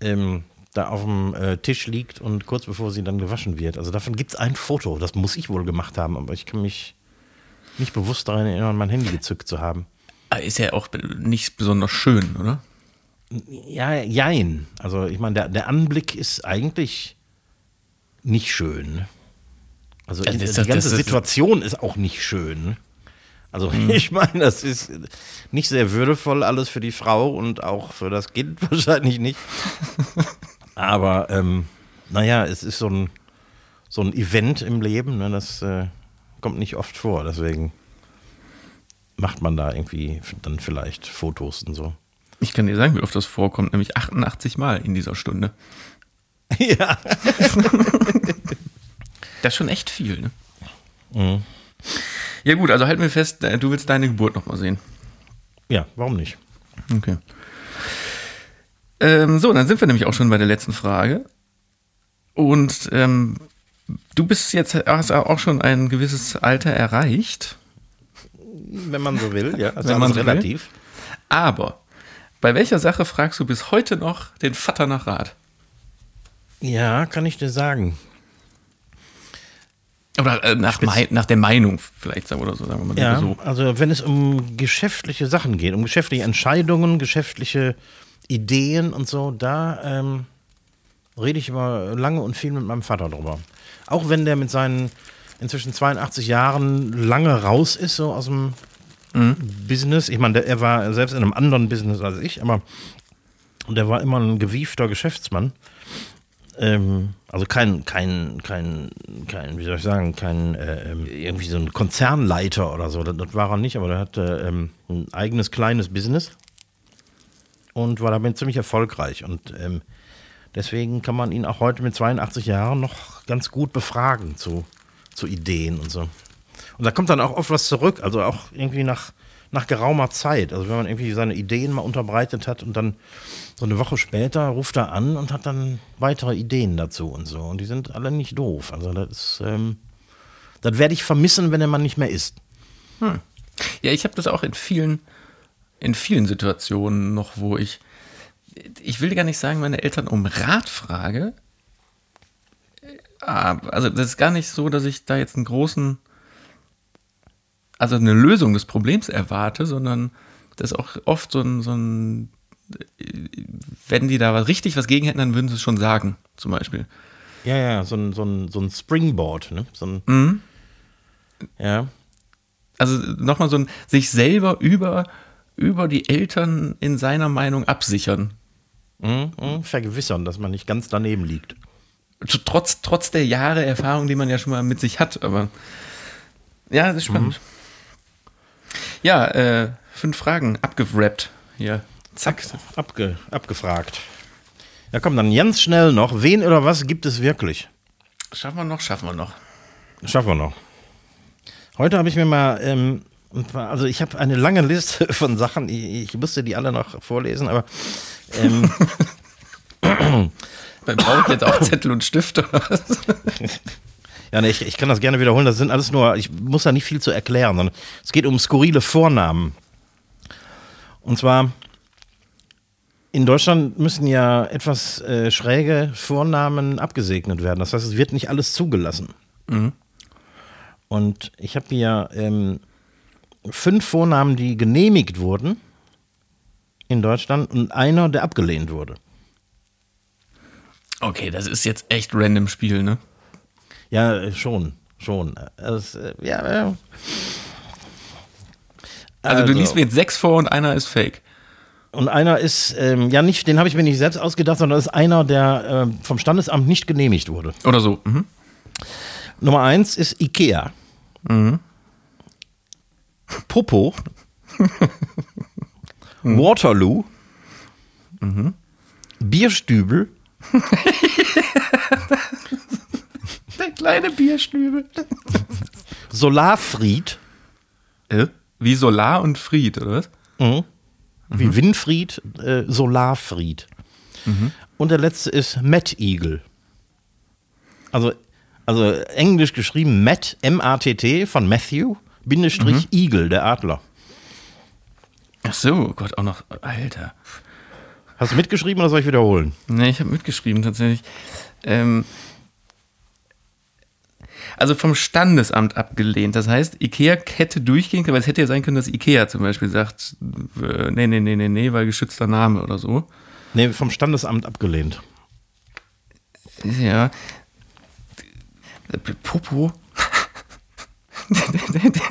Ähm, da auf dem äh, Tisch liegt und kurz bevor sie dann gewaschen wird. Also davon gibt es ein Foto. Das muss ich wohl gemacht haben, aber ich kann mich nicht bewusst daran erinnern, mein Handy gezückt zu haben. Aber Ist ja auch nicht besonders schön, oder? Ja, jein. Also ich meine, der, der Anblick ist eigentlich nicht schön. Also Ja, die das- ganze das Situation ist auch nicht schön. Also *laughs* ich meine, das ist nicht sehr würdevoll alles für die Frau und auch für das Kind *laughs* wahrscheinlich nicht. *laughs* Aber ähm, naja, es ist so ein, so ein Event im Leben, ne, das äh, kommt nicht oft vor. Deswegen macht man da irgendwie dann vielleicht Fotos und so. Ich kann dir sagen, wie oft das vorkommt, nämlich 88 Mal in dieser Stunde. *laughs* ja. Das ist schon echt viel, ne? Mhm. Ja gut, also halt mir fest, äh, du willst deine Geburt nochmal sehen. Ja, warum nicht? Okay. Ähm, so, dann sind wir nämlich auch schon bei der letzten Frage. Und ähm, du bist jetzt hast auch schon ein gewisses Alter erreicht, Wenn man so will, ja. Das Wenn man so will. relativ. aber bei welcher Sache fragst du bis heute noch den Vater nach Rat? Ja, kann ich dir sagen. Oder äh, nach, nach der Meinung vielleicht sagen oder so, sagen wir mal Ja, so. also wenn es um geschäftliche Sachen geht, um geschäftliche Entscheidungen, geschäftliche Ideen und so, da ähm, rede ich immer lange und viel mit meinem Vater drüber. Auch wenn der mit seinen inzwischen 82 Jahren lange raus ist, so aus dem Business. Ich meine, der- er war selbst in einem anderen Business als ich, aber der war immer ein gewiefter Geschäftsmann. Ähm, also kein, kein, kein, kein, wie soll ich sagen, kein äh, ähm, irgendwie so ein Konzernleiter oder so. Das, das war er nicht, aber der hatte ähm, ein eigenes kleines Business und war damit ziemlich erfolgreich. Und ähm, deswegen kann man ihn auch heute mit 82 Jahren noch ganz gut befragen zu, zu Ideen und so. Und da kommt dann auch oft was zurück, also auch irgendwie nach, nach geraumer Zeit. Also wenn man irgendwie seine Ideen mal unterbreitet hat und dann so eine Woche später ruft er an und hat dann weitere Ideen dazu und so. Und die sind alle nicht doof. Also das ist, ähm, das werde ich vermissen, wenn der Mann nicht mehr ist. Ja, ich habe das auch in vielen, in vielen Situationen noch, wo ich, ich will gar nicht sagen, meine Eltern um Rat frage. Aber, also das ist gar nicht so, dass ich da jetzt einen großen, also eine Lösung des Problems erwarte, sondern das ist auch oft so ein, so ein, wenn die da was- richtig was gegen hätten, dann würden sie es schon sagen, zum Beispiel. Ja, ja, so ein, so ein, so ein Springboard, ne? So ein, Ja. Also nochmal so ein sich selber über, über die Eltern in seiner Meinung absichern. Mhm, mhm, vergewissern, dass man nicht ganz daneben liegt. Trotz, trotz der Jahre Erfahrung, die man ja schon mal mit sich hat, aber ja, das ist spannend. Ja, äh, fünf Fragen abgewrappt hier. Zack. Abge, abgefragt. Ja, komm, dann ganz schnell noch. Wen oder was gibt es wirklich? Schaffen wir noch, schaffen wir noch. Schaffen wir noch. Heute habe ich mir mal, ähm, also ich habe eine lange Liste *laughs* von Sachen, ich, ich musste die alle noch vorlesen, aber ähm, *clears throat* Brauche ich jetzt auch Zettel und Stift oder was? *laughs* ja, nee, ich, ich kann das gerne wiederholen. Das sind alles nur, ich muss da nicht viel zu erklären, es geht um skurrile Vornamen. Und zwar in Deutschland müssen ja etwas äh, schräge Vornamen abgesegnet werden. Das heißt, es wird nicht alles zugelassen. Und ich habe hier ähm, fünf Vornamen, die genehmigt wurden in Deutschland und einer, der abgelehnt wurde. Okay, das ist jetzt echt random Spiel, ne? Ja, äh, schon, schon. Es, äh, ja, äh, Also, du liest mir jetzt sechs vor und einer ist fake. Und einer ist, ähm, ja nicht, den habe ich mir nicht selbst ausgedacht, sondern das ist einer, der ähm, vom Standesamt nicht genehmigt wurde. Oder so. Mhm. Nummer eins ist Ikea. Popo. Waterloo. Bierstübel. Der kleine Bierstübel. Solarfried. Äh? Wie Solar und Fried, oder was? Mhm. Wie Winfried, äh, Solarfried. Und der letzte ist Matt Eagle. Also, also englisch geschrieben Matt, M-A-T-T von Matthew, Bindestrich Eagle, der Adler. Ach so, oh Gott, auch noch. Alter. Hast du mitgeschrieben oder soll ich wiederholen? Ne, ich habe mitgeschrieben tatsächlich. Ähm, also vom Standesamt abgelehnt. Das heißt, Ikea hätte durchgehen können, weil es hätte ja sein können, dass Ikea zum Beispiel sagt, äh, nee, nee, nee, nee, nee, weil geschützter Name oder so. Nee, vom Standesamt abgelehnt. Ja. Popo. Der, *laughs* der,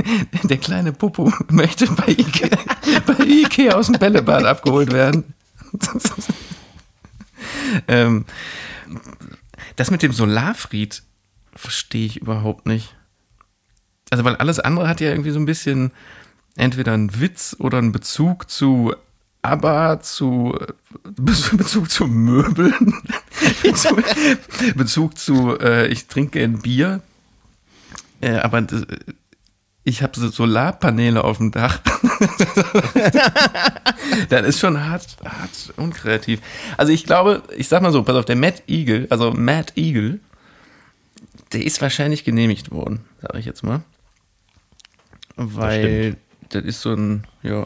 der kleine Popo möchte bei Ikea, bei Ikea aus dem Bällebad abgeholt werden. *laughs* ähm, das mit dem Solarfried verstehe ich überhaupt nicht. Also, weil alles andere hat ja irgendwie so ein bisschen entweder einen Witz oder einen Bezug zu ABBA, zu *laughs* Bezug zu Möbeln, Bezug, Bezug zu äh, ich trinke ein Bier. Äh, aber ich habe so Solarpaneele auf dem Dach. *laughs* das ist schon hart, hart unkreativ. Also ich glaube, ich sag mal so, pass auf, der Matt Eagle, also Matt Eagle, der ist wahrscheinlich genehmigt worden, sage ich jetzt mal. Weil das, das ist so ein, ja.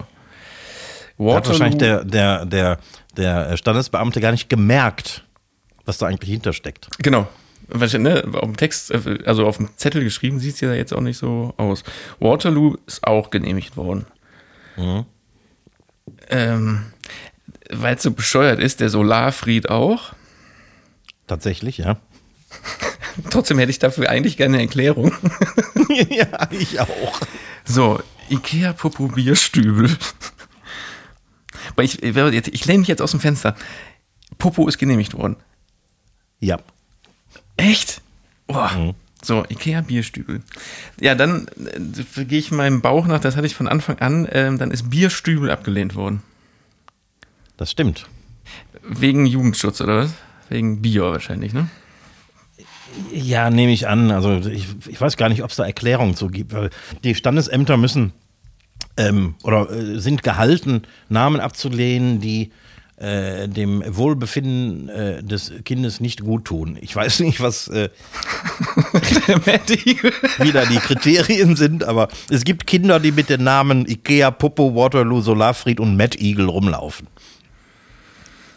Waterloo. Hat wahrscheinlich der, der, der, der Standesbeamte gar nicht gemerkt, was da eigentlich hintersteckt. Genau. Ne, auf dem Text, also auf dem Zettel geschrieben, sieht es ja jetzt auch nicht so aus. Waterloo ist auch genehmigt worden. Mhm. Ähm, Weil es so bescheuert ist, der Solarfried auch. Tatsächlich, ja. *laughs* Trotzdem hätte ich dafür eigentlich gerne eine Erklärung. *laughs* ja, ich auch. So, Ikea Popo Bierstübel. ich, ich, ich lehne mich jetzt aus dem Fenster. Popo ist genehmigt worden. Ja. Echt? Boah. Mhm. So, Ikea Bierstübel. Ja, dann äh, gehe ich meinem Bauch nach, das hatte ich von Anfang an, äh, dann ist Bierstübel abgelehnt worden. Das stimmt. Wegen Jugendschutz oder was? Wegen Bier wahrscheinlich, ne? Ja, nehme ich an. Also ich, ich weiß gar nicht, ob es da Erklärungen zu gibt, weil die Standesämter müssen ähm, oder äh, sind gehalten, Namen abzulehnen, die äh, dem Wohlbefinden äh, des Kindes nicht gut tun. Ich weiß *laughs* nicht, was äh, *laughs* wieder die Kriterien sind, aber es gibt Kinder, die mit den Namen Ikea, Popo, Waterloo, Solarfried und Mad Eagle rumlaufen.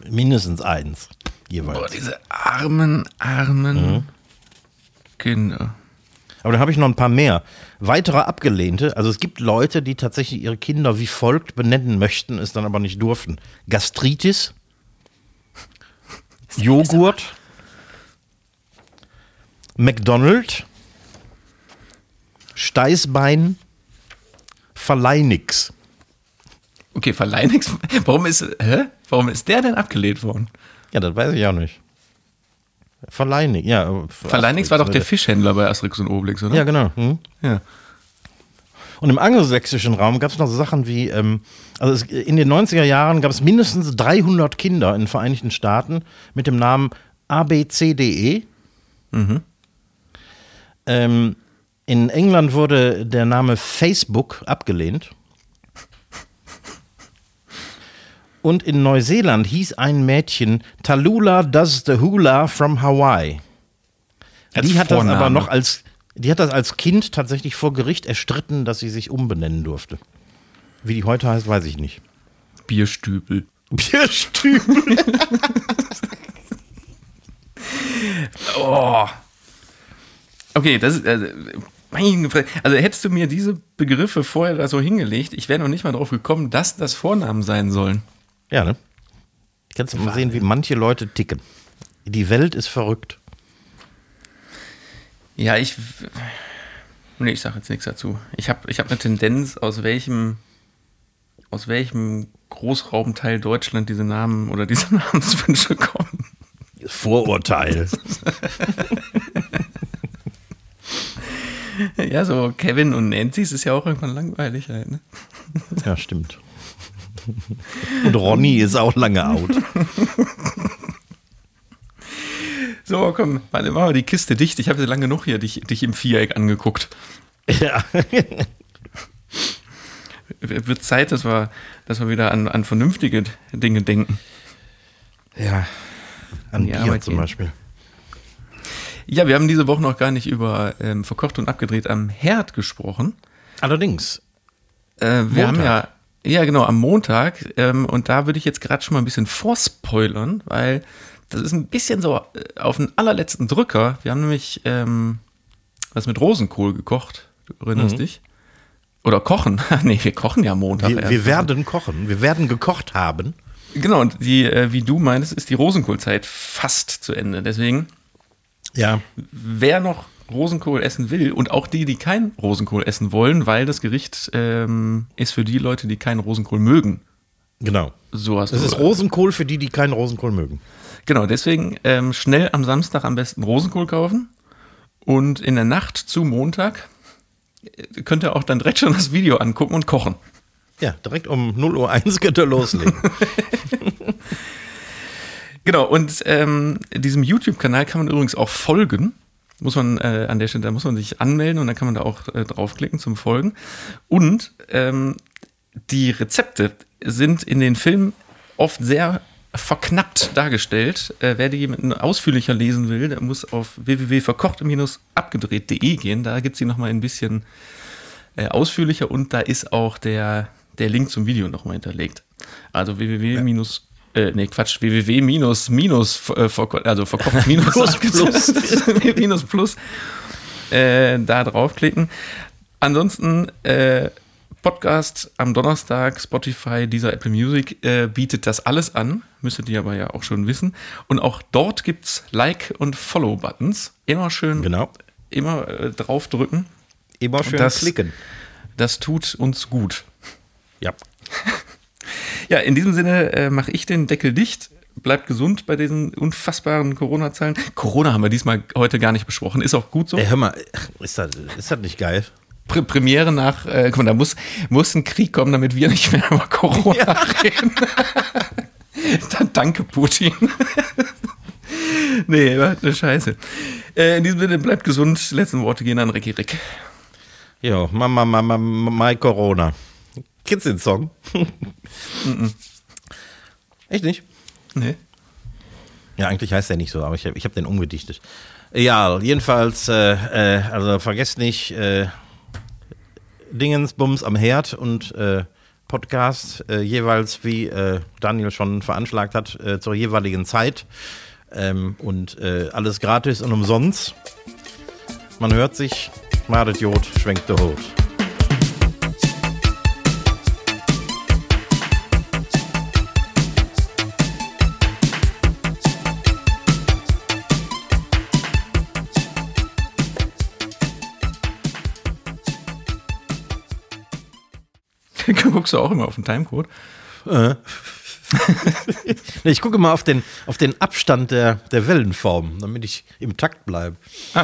Mindestens eins jeweils. Boah, diese armen, armen mhm. Kinder. Aber dann habe ich noch ein paar mehr. Weitere Abgelehnte, also es gibt Leute, die tatsächlich ihre Kinder wie folgt benennen möchten, es dann aber nicht durften. Gastritis, Joghurt, McDonald, Steißbein, Verleinix. Okay, Verleinix, warum ist, hä? warum ist der denn abgelehnt worden? Ja, das weiß ich auch nicht. Verleinig, ja. Verleinix war doch der Fischhändler bei Asterix und Obelix, oder? Ja, genau. Hm? Ja. Und im angelsächsischen Raum gab es noch so Sachen wie, ähm, also es, in den 90er Jahren gab es mindestens 300 Kinder in den Vereinigten Staaten mit dem Namen ABCDE. Mhm. Ähm, in England wurde der Name Facebook abgelehnt. Und in Neuseeland hieß ein Mädchen Talula does the hula from Hawaii. Als die hat Vorname. das aber noch als, die hat das als Kind tatsächlich vor Gericht erstritten, dass sie sich umbenennen durfte. Wie die heute heißt, weiß ich nicht. Bierstübel. *laughs* Bierstübel. *laughs* oh. Okay, das ist. Also, also hättest du mir diese Begriffe vorher da so hingelegt, ich wäre noch nicht mal drauf gekommen, dass das Vornamen sein sollen. Ja, ne? Kannst du mal sehen, wie manche Leute ticken. Die Welt ist verrückt. Ja, ich. Nee, ich sage jetzt nichts dazu. Ich habe ich hab eine Tendenz, aus welchem, aus welchem Großraumteil Deutschland diese Namen oder diese *laughs* Namenswünsche kommen. Vorurteil. ja, so Kevin und Nancy ist ja auch irgendwann langweilig halt, ne? Ja, stimmt. *laughs* Und Ronny ist auch lange out. *laughs* So, komm, warte, machen wir die Kiste dicht. Ich habe lange genug hier dich, dich im Viereck angeguckt. Ja. *laughs* Wird Zeit, dass wir, dass wir wieder an, an vernünftige Dinge denken. Ja, an ja, Bier zum Beispiel. Ja, wir haben diese Woche noch gar nicht über ähm, verkocht und abgedreht am Herd gesprochen. Allerdings. Äh, wir Montag. haben ja ja, genau, am Montag. Ähm, und da würde ich jetzt gerade schon mal ein bisschen vorspoilern, weil das ist ein bisschen so äh, auf den allerletzten Drücker. Wir haben nämlich ähm, was mit Rosenkohl gekocht. Du erinnerst mhm. dich? Oder kochen. *laughs* nee, wir kochen ja Montag. Wir, wir werden kochen. Wir werden gekocht haben. Genau, und die, äh, wie du meinst, ist die Rosenkohlzeit fast zu Ende. Deswegen, ja. wer noch Rosenkohl essen will und auch die, die kein Rosenkohl essen wollen, weil das Gericht ähm, ist für die Leute, die keinen Rosenkohl mögen. Genau. So hast Es du- ist Rosenkohl für die, die keinen Rosenkohl mögen. Genau, deswegen ähm, schnell am Samstag am besten Rosenkohl kaufen und in der Nacht zu Montag äh, könnt ihr auch dann direkt schon das Video angucken und kochen. Ja, direkt um 0 Uhr 1 könnt ihr loslegen. *laughs* *laughs* Genau, und ähm, diesem YouTube-Kanal kann man übrigens auch folgen. Muss man äh, an der Stelle, da muss man sich anmelden und dann kann man da auch äh, draufklicken zum Folgen. Und ähm, die Rezepte sind in den Filmen oft sehr verknappt dargestellt. Äh, wer die ausführlicher lesen will, der muss auf www.verkocht-abgedreht.de gehen. Da gibt es die nochmal ein bisschen äh, ausführlicher und da ist auch der, der Link zum Video nochmal hinterlegt. Also www- äh, nee, Quatsch, www minus, minus, äh, also verkocht *laughs* minus, Plus, plus. *laughs* minus plus, äh, da draufklicken. Ansonsten, äh, Podcast am Donnerstag, Spotify, dieser Apple Music äh, bietet das alles an. Müsstet ihr aber ja auch schon wissen. Und auch dort gibt's Like- und Follow-Buttons. Immer schön, Genau. immer äh, draufdrücken. Immer schön Das- klicken. Das tut uns gut. Ja. *laughs* Ja, in diesem Sinne äh, mache ich den Deckel dicht. Bleibt gesund bei diesen unfassbaren Corona-Zahlen. Corona haben wir diesmal heute gar nicht besprochen. Ist auch gut so. Ey, hör mal, ist das, ist das nicht geil? Pr Premiere nach, äh, guck mal, da muss, muss ein Krieg kommen, damit wir nicht mehr über Corona reden. *laughs* Dann danke, Putin. *laughs* nee, eine Scheiße. Äh, in diesem Sinne, bleibt gesund. Letzten Worte gehen an Ricky Rick. Jo, Mama, Mama, My Corona. Kennst du den Song? *laughs* Echt nicht? Nee. Ja, eigentlich heißt der nicht so, aber ich habe ich hab den umgedichtet. Ja, jedenfalls, äh, äh, also vergesst nicht, äh, Dingens, Bums am Herd und äh, Podcast äh, jeweils, wie äh, Daniel schon veranschlagt hat, äh, zur jeweiligen Zeit. Ähm, und alles gratis und umsonst. Man hört sich, Madet Jod, schwenkt der Hut. *laughs* Guckst du auch immer auf den Timecode? *laughs* Nee, Ich gucke mal auf den, auf den Abstand der, der Wellenform, damit ich im Takt bleibe. *laughs*